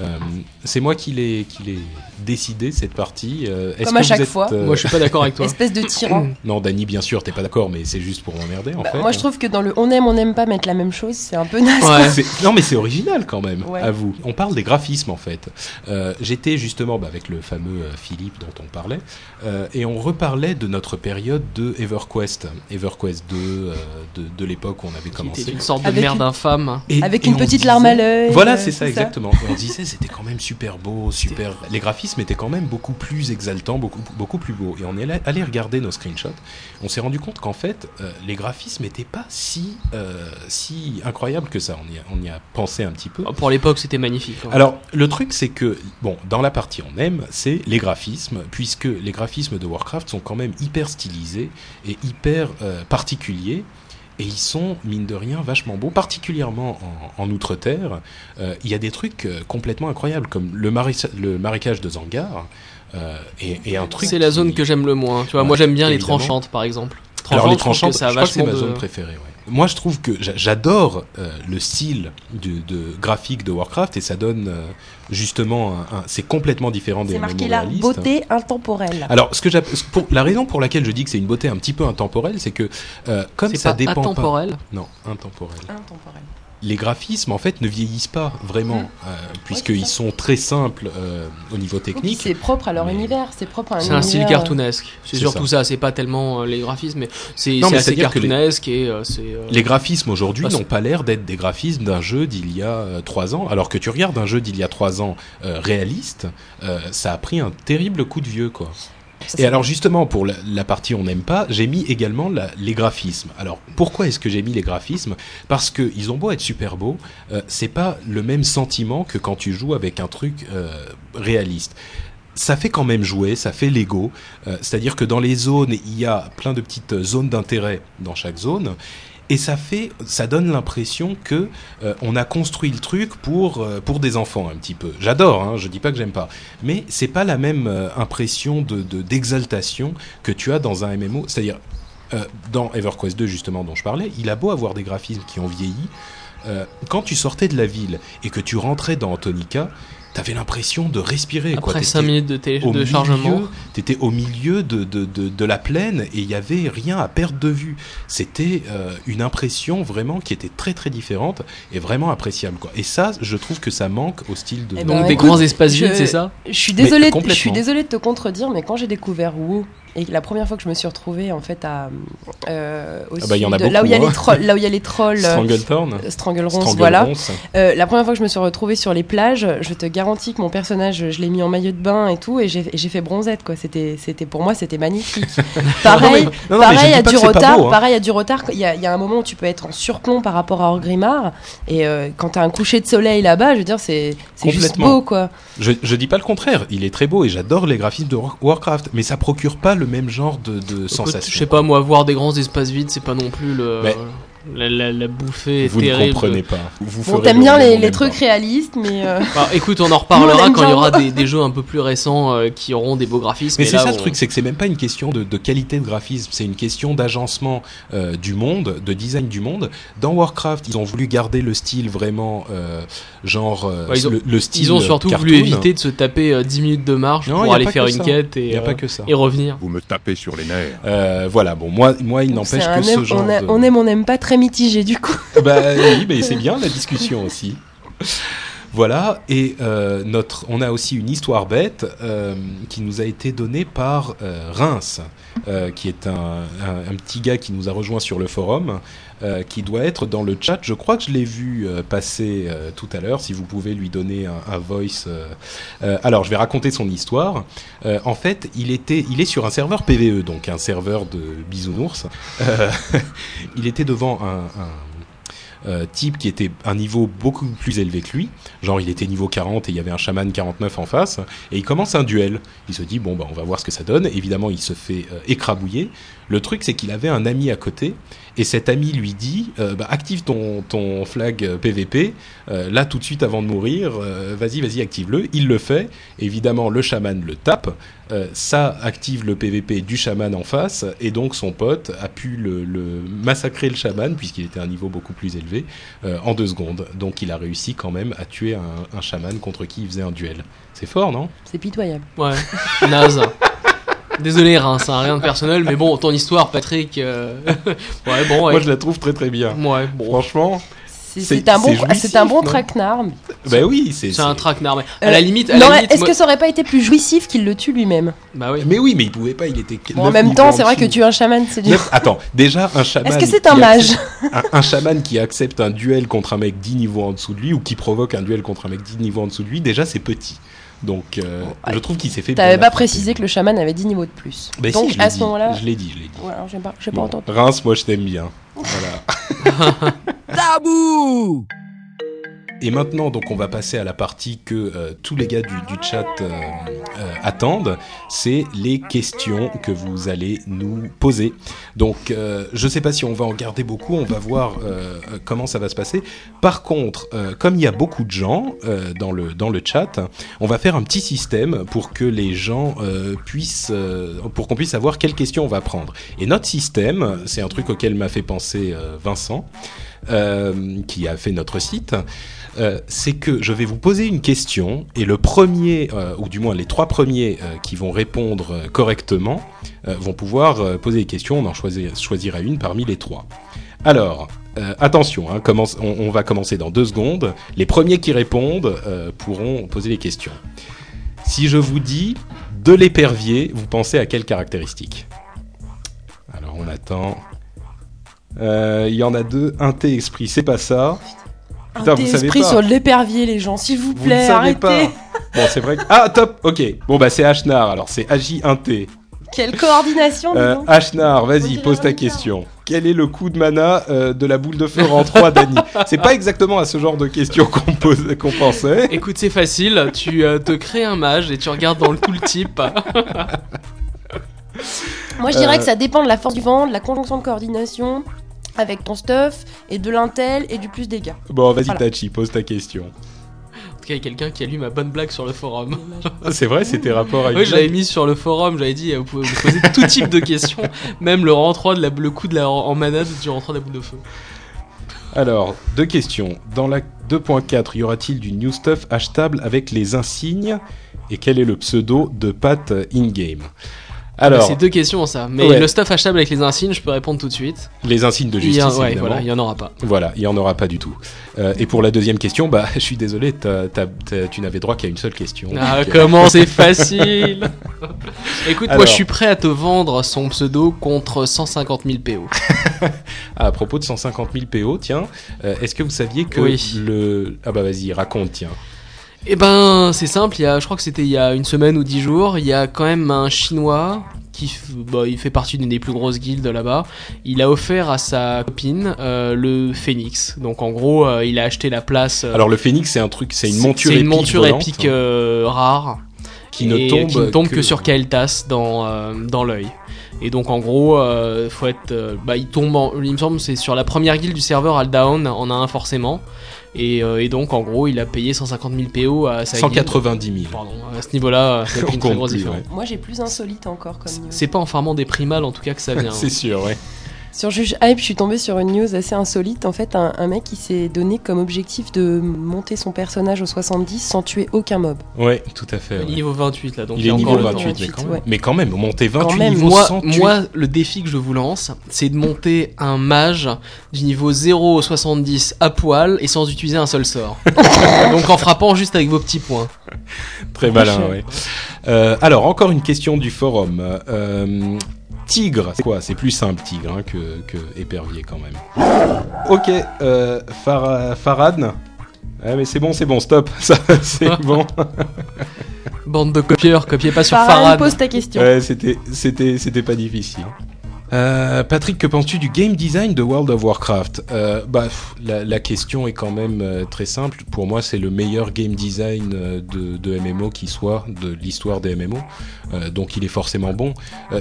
Euh, c'est moi qui l'ai qui l'ai décidé cette partie. Euh, est-ce Comme à que vous chaque êtes, fois. euh, Moi je suis pas d'accord avec toi. Espèce de tyran. Non, Dany, bien sûr, t'es pas d'accord, mais c'est juste pour m'emmerder en Bah, fait. moi, je trouve que dans le on aime, on n'aime pas mettre la même chose, c'est un peu naze. Ouais. C'est- Non mais c'est original quand même, Ouais. à vous. On parle des graphismes en fait. Euh, J'étais justement bah, avec le fameux Philippe dont on parlait, euh, et on reparlait de notre période de EverQuest, EverQuest 2, euh, de, de l'époque où on avait commencé. était une sorte de Avec merde une- infâme. Et- Avec et une petite disait- larme à l'œil. Voilà, c'est ça tout exactement. On disait c'était quand même super beau, super. Les graphismes étaient quand même beaucoup plus exaltants, beaucoup beaucoup plus beaux. Et on est allé- regarder nos screenshots. On s'est rendu compte qu'en fait, euh, les graphismes n'étaient pas si euh, si incroyables que ça. On y a, on y a pensé un petit peu. Oh, Pour l'époque c'était magnifique. hein. Alors, le truc, c'est que, bon, dans la partie on aime, c'est les graphismes, puisque les graphismes de Warcraft sont quand même hyper stylisés et hyper euh, particuliers. Et ils sont, mine de rien, vachement beaux, particulièrement en, en Outre-Terre. Euh, Il y a des trucs euh, complètement incroyables, comme le, marécage de Zangar, euh, et, et un truc. C'est la qui- zone que j'aime le moins. Tu vois, Ouais, moi j'aime bien les tranchantes par exemple. Alors les je trouve que tranchantes, ça a je crois que c'est ma de- zone préférée. ouais. Moi, je trouve que j'a- j'adore euh, le style de, de graphique de Warcraft et ça donne euh, justement, c'est complètement différent des C'est marqué là, MMO-réalistes. beauté intemporelle. Alors, ce que pour, la raison pour laquelle je dis que c'est une beauté un petit peu intemporelle, c'est que euh, comme ça pas dépend atemporel. pas. Non, intemporelle. Intemporelle. Les graphismes en fait ne vieillissent pas vraiment, euh, puisqu'ils sont très simples euh, au niveau technique. C'est propre à leur Mais- univers, c'est propre à un C'est un style euh, cartoonesque. C'est surtout ça. ça. C'est pas tellement euh, les graphismes, mais c'est assez c'est-à-dire que les- cartoonesque et euh, c'est. euh, Les graphismes aujourd'hui n'ont pas l'air d'être des graphismes d'un jeu d'il y a euh, trois ans, alors que tu regardes un jeu d'il y a trois ans euh, réaliste, euh, ça a pris un terrible coup de vieux quoi. Ça, Et alors justement pour la, la partie on n'aime pas, j'ai mis également la- les graphismes. Alors pourquoi est-ce que j'ai mis les graphismes? Parce que ils ont beau être super beaux, euh, c'est pas le même sentiment que quand tu joues avec un truc euh, réaliste. Ça fait quand même jouer, ça fait Lego. Euh, C'est-à-dire que dans les zones, il y a plein de petites zones d'intérêt dans chaque zone. Et ça fait, ça donne l'impression que euh, on a construit le truc pour euh, pour des enfants un petit peu. J'adore, hein, je dis pas que j'aime pas, mais c'est pas la même euh, impression de de- d'exaltation que tu as dans un MMO. C'est-à-dire dans EverQuest 2 justement dont je parlais, il a beau avoir des graphismes qui ont vieilli. quand tu sortais de la ville et que tu rentrais dans Antonica, t'avais l'impression de respirer. quoi. Après T'étais 5 minutes de, chargement. T'étais au milieu de, de, de, de la plaine et il y avait rien à perdre de vue. C'était euh, une impression vraiment qui était très très différente et vraiment appréciable. Quoi. Et ça, je trouve que ça manque au style de. Eh Donc ben, des écoute, grands espaces je- vides, c'est ça? Je suis désolée, Mais je suis désolée de te contredire, mais quand j'ai découvert WoW et la première fois que je me suis retrouvée en fait à euh, au Ah bah, il y en a sud, là où il y a beaucoup, les trolls, là où il y a les trolls, euh, Stranglethorn Strangleronce. voilà. Euh, la première fois que je me suis retrouvée sur les plages, je te garantis que mon personnage, je l'ai mis en maillot de bain et tout, et j'ai fait bronzette quoi. C'était, c'était pour moi, c'était magnifique. pareil, Non, non, pareil, dis il y a pas du retard. beau, hein. Pareil, il y a du retard. Il y a, il y a un moment où tu peux être en surplomb par rapport à Orgrimmar, et euh, quand t'as un coucher de soleil là-bas, je veux dire, c'est, c'est juste beau quoi. Je, je dis pas le contraire, il est très beau et j'adore les graphismes de War- Warcraft, mais ça procure pas le même genre de, sensation. Je sais pas, moi, voir des grands espaces vides, c'est pas non plus le. Mais- La, la, la bouffée Vous ne comprenez pas. Vous Bon, ferez t'aimes le bien les, on trucs pas. réalistes, mais euh, Bah, écoute, on en Nous, on reparlera quand il y aura des, des jeux un peu plus récents euh, qui auront des beaux graphismes. Mais c'est ça le on- truc, c'est que c'est même pas une question de, de qualité de graphisme, c'est une question d'agencement euh, du monde, de design du monde. Dans Warcraft, ils ont voulu garder le style vraiment euh, genre Ouais, ils ont- le, le style Ils ont surtout cartoon. voulu éviter de se taper euh, 10 minutes de marche Non, pour aller faire une ça. quête et, n'y a euh, pas que ça. et revenir. Vous me tapez sur les nerfs. Euh, voilà, bon, moi, moi il n'empêche que ce genre on, on aime, on n'aime pas très mitigé du coup. Bah oui, mais c'est bien la discussion aussi. Voilà, et euh, notre, on a aussi une histoire bête euh, qui nous a été donnée par euh, Reims, euh, qui est un, un- petit gars qui nous a rejoint sur le forum, euh, qui doit être dans le chat. Je crois que je l'ai vu euh, passer tout à l'heure, si vous pouvez lui donner un, un voice. alors, je vais raconter son histoire. En fait, il, était, il est sur un serveur PVE, donc un serveur de bisounours. Il était devant un euh, type qui était un niveau beaucoup plus élevé que lui. Genre, il était niveau 40 et il y avait un chaman 49 en face. Et il commence un duel. Il se dit, bon, bah, on va voir ce que ça donne. Évidemment, il se fait euh, écrabouiller. Le truc, c'est qu'il avait un ami à côté. Et cet ami lui dit, euh, bah, active ton, ton flag PVP. euh, là, tout de suite, avant de mourir. euh, vas-y, vas-y, active-le. Il le fait. Évidemment, le chaman le tape. Euh, ça active le PVP du chaman en face. Et donc, son pote a pu le, le massacrer le chaman, puisqu'il était à un niveau beaucoup plus élevé euh, en deux secondes. Donc il a réussi quand même à tuer un, un chaman contre qui il faisait un duel. C'est fort, non? C'est pitoyable. Ouais, naze. Désolé Reims, hein, rien de personnel, mais bon, ton histoire, Patrick. euh, ouais, bon, ouais. Moi je la trouve très très bien. Ouais, bon. Franchement, C'est un bon, c'est un bon traquenard. bah oui, c'est. C'est un traquenard. mais À Euh, la limite, à Non, la limite, est-ce moi- que ça aurait pas été plus jouissif qu'il le tue lui-même? Bah oui. Mais oui, mais il pouvait pas, il était. Bon, En même temps, c'est vrai que tuer un chaman, c'est dur. Attends, déjà un chaman. Est-ce que c'est un mage accepte- un, un chaman qui accepte un duel contre un mec 10 niveaux en dessous de lui ou qui provoque un duel contre un mec 10 niveaux en dessous de lui, déjà c'est petit. Donc euh, ouais. je trouve qu'il s'est fait. T'avais pas précisé que le chaman avait 10 niveaux de plus. Bah Donc si, je l'ai à ce moment-là. Je l'ai dit, je l'ai dit. Ouais, alors j'ai pas, pas Bon, entendu. Reims, moi je t'aime bien. Voilà. Tabou Et maintenant, donc, on va passer à la partie que euh, tous les gars du, chat euh, euh, attendent. C'est les questions que vous allez nous poser. Donc, je sais pas si on va en garder beaucoup. On va voir comment ça va se passer. Par contre, comme il y a beaucoup de gens dans le dans le chat, on va faire un petit système pour que les gens puissent, pour qu'on puisse savoir quelles questions on va prendre. Et notre système, c'est un truc auquel m'a fait penser Vincent, qui a fait notre site. Euh, c'est que je vais vous poser une question et le premier, euh, ou du moins les trois premiers euh, qui vont répondre correctement, vont pouvoir poser des questions. On en choisir- choisira une parmi les trois. Alors, attention, hein, on, va commencer dans deux secondes. Les premiers qui répondent pourront poser les questions. Si je vous dis de l'épervier, vous pensez à quelle caractéristique? Alors on attend. Il y en a deux. Un T esprit, c'est pas ça. Putain, Un vous savez esprit pas. sur l'épervier, les gens, s'il vous Vous plaît, ne savez arrêtez. pas. Bon, c'est vrai. que- Ah, top. Ok. Bon bah c'est Ashnar. Alors c'est Agi 1 T. Quelle coordination, Euh, vas-y, pose ta militaire. question. Quel est le coup de mana euh, de la boule de feu en 3 d'Annie C'est pas exactement à ce genre de questions qu'on pose- qu'on pensait. Écoute, c'est facile. Tu euh, te crées un mage et tu regardes dans le tooltip. Moi, je dirais Euh, que ça dépend de la force du vent, de la conjonction de coordination avec ton stuff et de l'intel et du plus dégâts. Bon, vas-y, Voilà. Tachi, pose ta question. En tout cas, il y a quelqu'un qui a lu ma bonne blague sur le forum. Ah, c'est vrai, c'était rapport à une Oui, je l'avais blague mis sur le forum, j'avais dit, euh, vous pouvez vous poser tout type de questions, même le de la, le coup de la, en manade du rentroi de la boule de feu. Alors, deux questions. Dans la 2.4, y aura-t-il du new stuff achetable avec les insignes? Et quel est le pseudo de Pat euh, in-game? Alors, C'est deux questions ça, mais Ouais. le stuff achetable avec les insignes, je peux répondre tout de suite. les insignes de Il y justice, a- ouais, voilà, il y en aura pas. Voilà, il n'y en aura pas du tout. Euh, et pour la deuxième question, bah, je suis désolé, tu n'avais droit qu'à une seule question. Ah, Donc, comment c'est facile Écoute, Alors. moi je suis prêt à te vendre son pseudo contre 150 000 PO. Ah, à propos de 150 000 PO, tiens, euh, est-ce que vous saviez que Oui. le... Ah bah vas-y, raconte, tiens. Eh ben, c'est simple, il y a, je crois que c'était il y a une semaine ou dix jours, il y a quand même un chinois qui bah, il fait partie d'une des plus grosses guildes là-bas. Il a offert à sa copine euh, le Phoenix. Donc en gros, euh, il a acheté la place. euh, Alors le phénix, c'est un truc, c'est une monture c'est épique une monture volante, épique euh, rare qui ne et, tombe, qui ne tombe que, sur Kael'thas dans euh, dans l'œil. Et donc en gros, euh, faut être, euh, bah, il tombe, en- il me semble, c'est sur la première guilde du serveur Aldown, on a un forcément. Et, euh, et donc en gros, il a payé 150 000 PO à sa guilde. 190 000. Pardon, à ce niveau-là, On une très grosse différence. ouais. Moi, j'ai plus insolite encore comme. C'est pas en farmant des primales en tout cas que ça vient. hein. C'est sûr, ouais. Sur Juge Hype, je suis tombée sur une news assez insolite. En fait, un, un mec qui s'est donné comme objectif de monter son personnage au 70 sans tuer aucun mob. Ouais, tout à fait. Il est ouais. niveau 28 là, donc Il est niveau encore le temps. 28, mais 28, quand même. ouais. Mais quand même, monter 28 même. niveau Moi, sans tuer. moi, le défi que je vous lance, c'est de monter un mage du niveau 0 au 70 à poil et sans utiliser un seul sort. Donc en frappant juste avec vos petits points. Très malin, ouais. Euh, alors, encore une question du forum. Euh, tigre, c'est quoi? C'est plus simple, tigre, hein, que, que épervier quand même. Ok, euh, Farad. Ah, mais c'est bon, c'est bon, stop. Ça, c'est bon. Bande de copieurs, copiez pas sur Farhan, Farad. pose ta question. Ouais, c'était, c'était, c'était pas difficile. Euh, Patrick, que penses-tu du game design de World of Warcraft? Euh, bah, la, question est quand même euh, très simple. Pour moi, c'est le meilleur game design de, de MMO qui soit de l'histoire des MMO. Donc, il est forcément bon.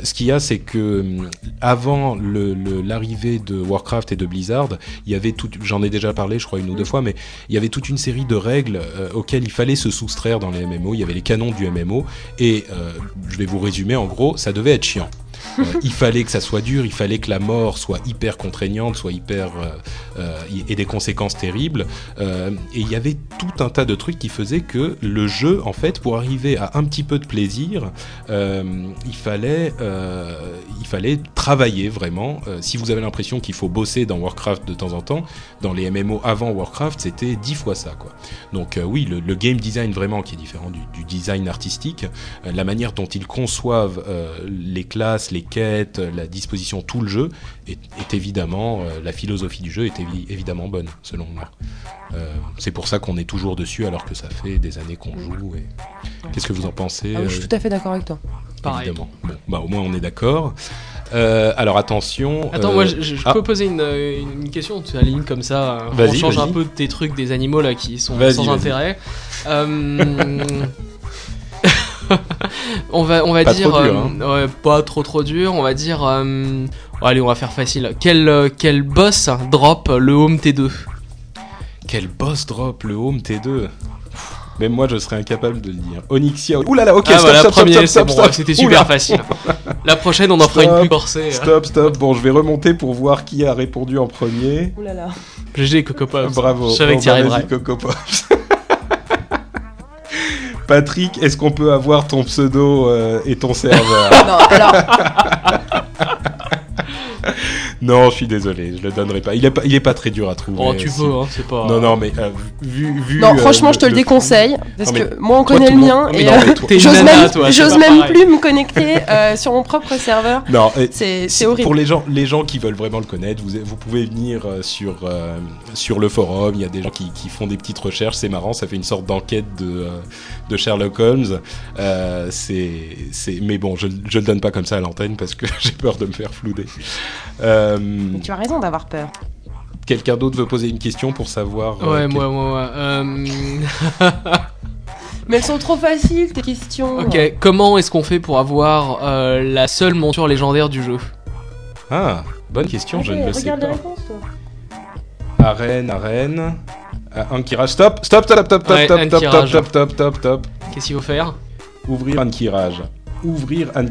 Ce qu'il y a, c'est que hum, avant l'arrivée de Warcraft et de Blizzard, il y avait tout. J'en ai déjà parlé, je crois une ou deux fois, mais il y avait toute une série de règles auxquelles il fallait se soustraire dans les MMO. Il y avait les canons du MMO et je vais vous résumer en gros, ça devait être chiant. Euh, il fallait que ça soit dur, il fallait que la mort soit hyper contraignante, soit hyper euh, euh, et des conséquences terribles. Et il y avait tout un tas de trucs qui faisaient que le jeu, en fait, pour arriver à un petit peu de plaisir, il fallait il fallait travailler vraiment. Si vous avez l'impression qu'il faut bosser dans Warcraft de temps en temps, dans les MMO avant Warcraft, c'était dix fois ça, quoi. Donc oui, le, game design vraiment qui est différent du, design artistique, la manière dont ils conçoivent les classes, les quêtes, euh, la disposition, tout le jeu est, est évidemment euh, la philosophie du jeu est évi- évidemment bonne selon moi. Euh, c'est pour ça qu'on est toujours dessus alors que ça fait des années qu'on joue. Et... Qu'est-ce que vous en pensez Ah oui, je suis tout à fait d'accord avec toi. Pareil. Évidemment. Bon, bah au moins on est d'accord. Euh, alors attention. Attends, euh, moi je, je ah. peux poser une, une, question, tu alignes comme ça. on change un peu de tes trucs des animaux là qui sont sans intérêt. Euh, on va, on va Pas dire. trop dur, euh, ouais, pas trop trop dur. On va dire. euh, allez, on va faire facile. Quel, euh, quel boss drop le home T2 Quel boss drop le home T2 Même moi je serais incapable de le dire. Onyxia. Ouh là là, ok, Ah stop, voilà, stop, premier, stop, stop, bon, stop, c'était Oula. super facile. La prochaine, on en fera une plus corsée. Stop, stop. Bon, je vais remonter pour voir qui a répondu en premier. Ouh là là. GG Coco Pops. Bravo. Je savais que tu bah, arriverais. Coco Pops. Patrick, est-ce qu'on peut avoir ton pseudo euh, et ton serveur? Non, je suis désolé, je le donnerai pas. Il est pas, il est pas très dur à trouver. Oh, tu peux, hein, c'est pas. Non, non, mais euh, vu, vu. Non, euh, franchement, je te le déconseille. Parce Non, que moi, on toi, connaît le mien. Et euh, j'ose même, j'ose même plus me connecter euh, sur mon propre serveur. Non, C'est si- c'est horrible. Pour les gens, les gens qui veulent vraiment le connaître, vous, vous pouvez venir sur, euh, sur le forum. Il y a des gens qui, qui font des petites recherches. C'est marrant, ça fait une sorte d'enquête de, de Sherlock Holmes. Euh, c'est, c'est, mais bon, je, je le donne pas comme ça à l'antenne parce que j'ai peur de me faire flouder. Euh, Mais tu as raison d'avoir peur. quelqu'un d'autre veut poser une question pour savoir. euh, Ouais, quel- moi, moi, moi. Euh, Mais elles sont trop faciles, tes questions. ok, comment est-ce qu'on fait pour avoir euh, la seule monture légendaire du jeu? Ah, bonne question, je ne le sais regarde les pas. réponses, toi. Arène, arène. Ah, Ankirage, stop, stop, stop, stop, stop, Ouais, stop, stop, stop, stop, stop, stop, stop. Qu'est-ce qu'il faut faire? Ouvrir Ankirage. Ouvrir. Anne-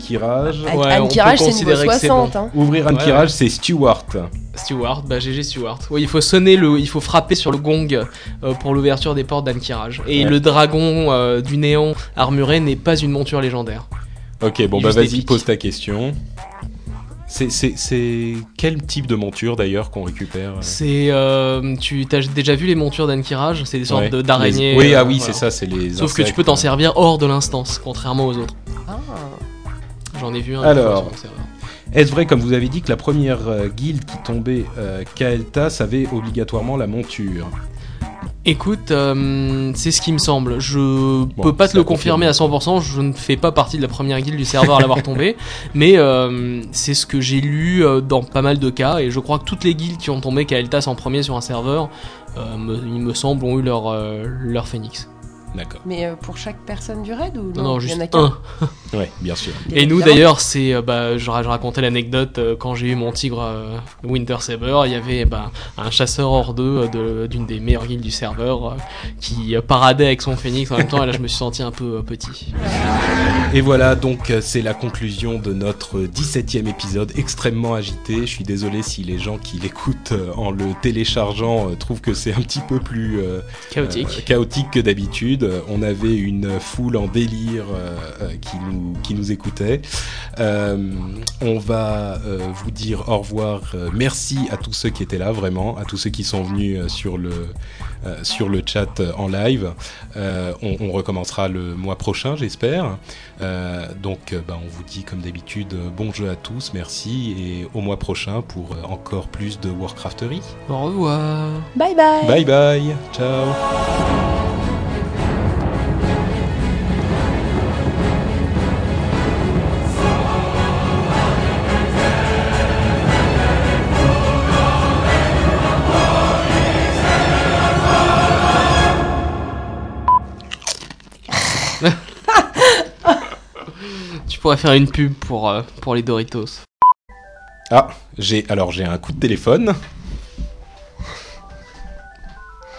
Ouais, Anne Kirage, c'est niveau considérer que c'est 60. hein. Ouvrir Ouais, Ankirage, ouais. c'est Stewart. Stewart, bah GG Stewart. Oui, il faut sonner le, il faut frapper sur le gong euh, pour l'ouverture des portes d'Ankirage. Et Ouais. le dragon euh, du néant armuré n'est pas une monture légendaire. Ok, bon Il bah vas-y, pose ta question. C'est, quel type de monture d'ailleurs qu'on récupère euh C'est, euh, tu as déjà vu les montures d'Ankirage C'est des sortes Ouais. d'araignées. Les- Oui, ah euh, oui, voilà. c'est ça, c'est les. Sauf que tu peux t'en servir hors de l'instance, contrairement aux autres. Ah. J'en ai vu un. Alors. une fois sur mon serveur. Est-ce vrai, comme vous avez dit, que la première euh, guilde qui tombait, euh, Kael'thas, avait obligatoirement la monture? Écoute, euh, c'est ce qui me semble. Je peux pas te le confirmer à 100%. Je ne fais pas partie de la première guilde du serveur à l'avoir tombé, mais euh, c'est ce que j'ai lu euh, dans pas mal de cas. Et je crois que toutes les guildes qui ont tombé Kael'thas en premier sur un serveur, euh, me- il me semble, ont eu leur euh, leur phénix. D'accord. Mais euh, pour chaque personne du raid ou Non, non, il y juste en a qu'un? un. Ouais, bien sûr. Et nous d'ailleurs, c'est, euh, bah, je, ra- je racontais l'anecdote euh, quand j'ai eu mon tigre euh, Winter Saber, il y avait bah, un chasseur hors d'eux de- d'une des meilleures guildes du serveur euh, qui euh, paradait avec son phénix en même temps. Et là, je me suis senti un peu euh, petit. Et voilà, donc c'est la conclusion de notre 17e épisode extrêmement agité. Je suis désolé si les gens qui l'écoutent euh, en le téléchargeant euh, trouvent que c'est un petit peu plus euh, Chaotique. euh, chaotique que d'habitude. On avait une foule en délire euh, euh, qui, nous, qui nous écoutait. Euh, on va euh, vous dire au revoir. Euh, merci à tous ceux qui étaient là, vraiment, à tous ceux qui sont venus euh, sur le, euh, sur le chat euh, en live. Euh, on, on recommencera le mois prochain, j'espère. Euh, donc, euh, bah, on vous dit comme d'habitude, euh, bon jeu à tous, merci, et au mois prochain pour euh, encore plus de Warcrafterie. Au revoir. Bye bye. Bye bye, ciao. Pourrais faire une pub pour, euh, pour les Doritos. Ah, j'ai alors j'ai un coup de téléphone.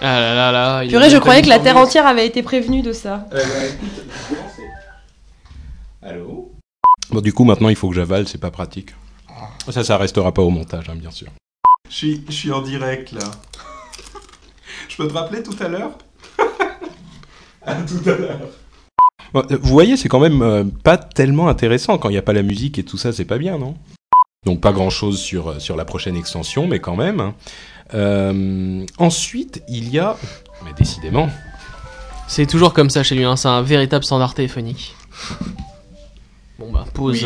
Ah là là là. il Purée, a je même croyais que la Terre entière avait été prévenue de ça. Allô? Bon, du coup, maintenant, il faut que j'avale, c'est pas pratique. Ça, ça restera pas au montage, hein, bien sûr. Je suis, je suis en direct, là. je peux te rappeler tout à l'heure? À tout à l'heure. Bon, euh, vous voyez, c'est quand même euh, pas tellement intéressant quand il n'y a pas la musique et tout ça, c'est pas bien, non? Donc pas grand-chose sur, euh, sur la prochaine extension, mais quand même. hein. Euh, ensuite, il y a... Mais décidément... C'est toujours comme ça chez lui, hein, c'est un véritable standard téléphonique. Bon bah, pause.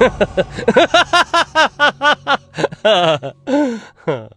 Euh, Ha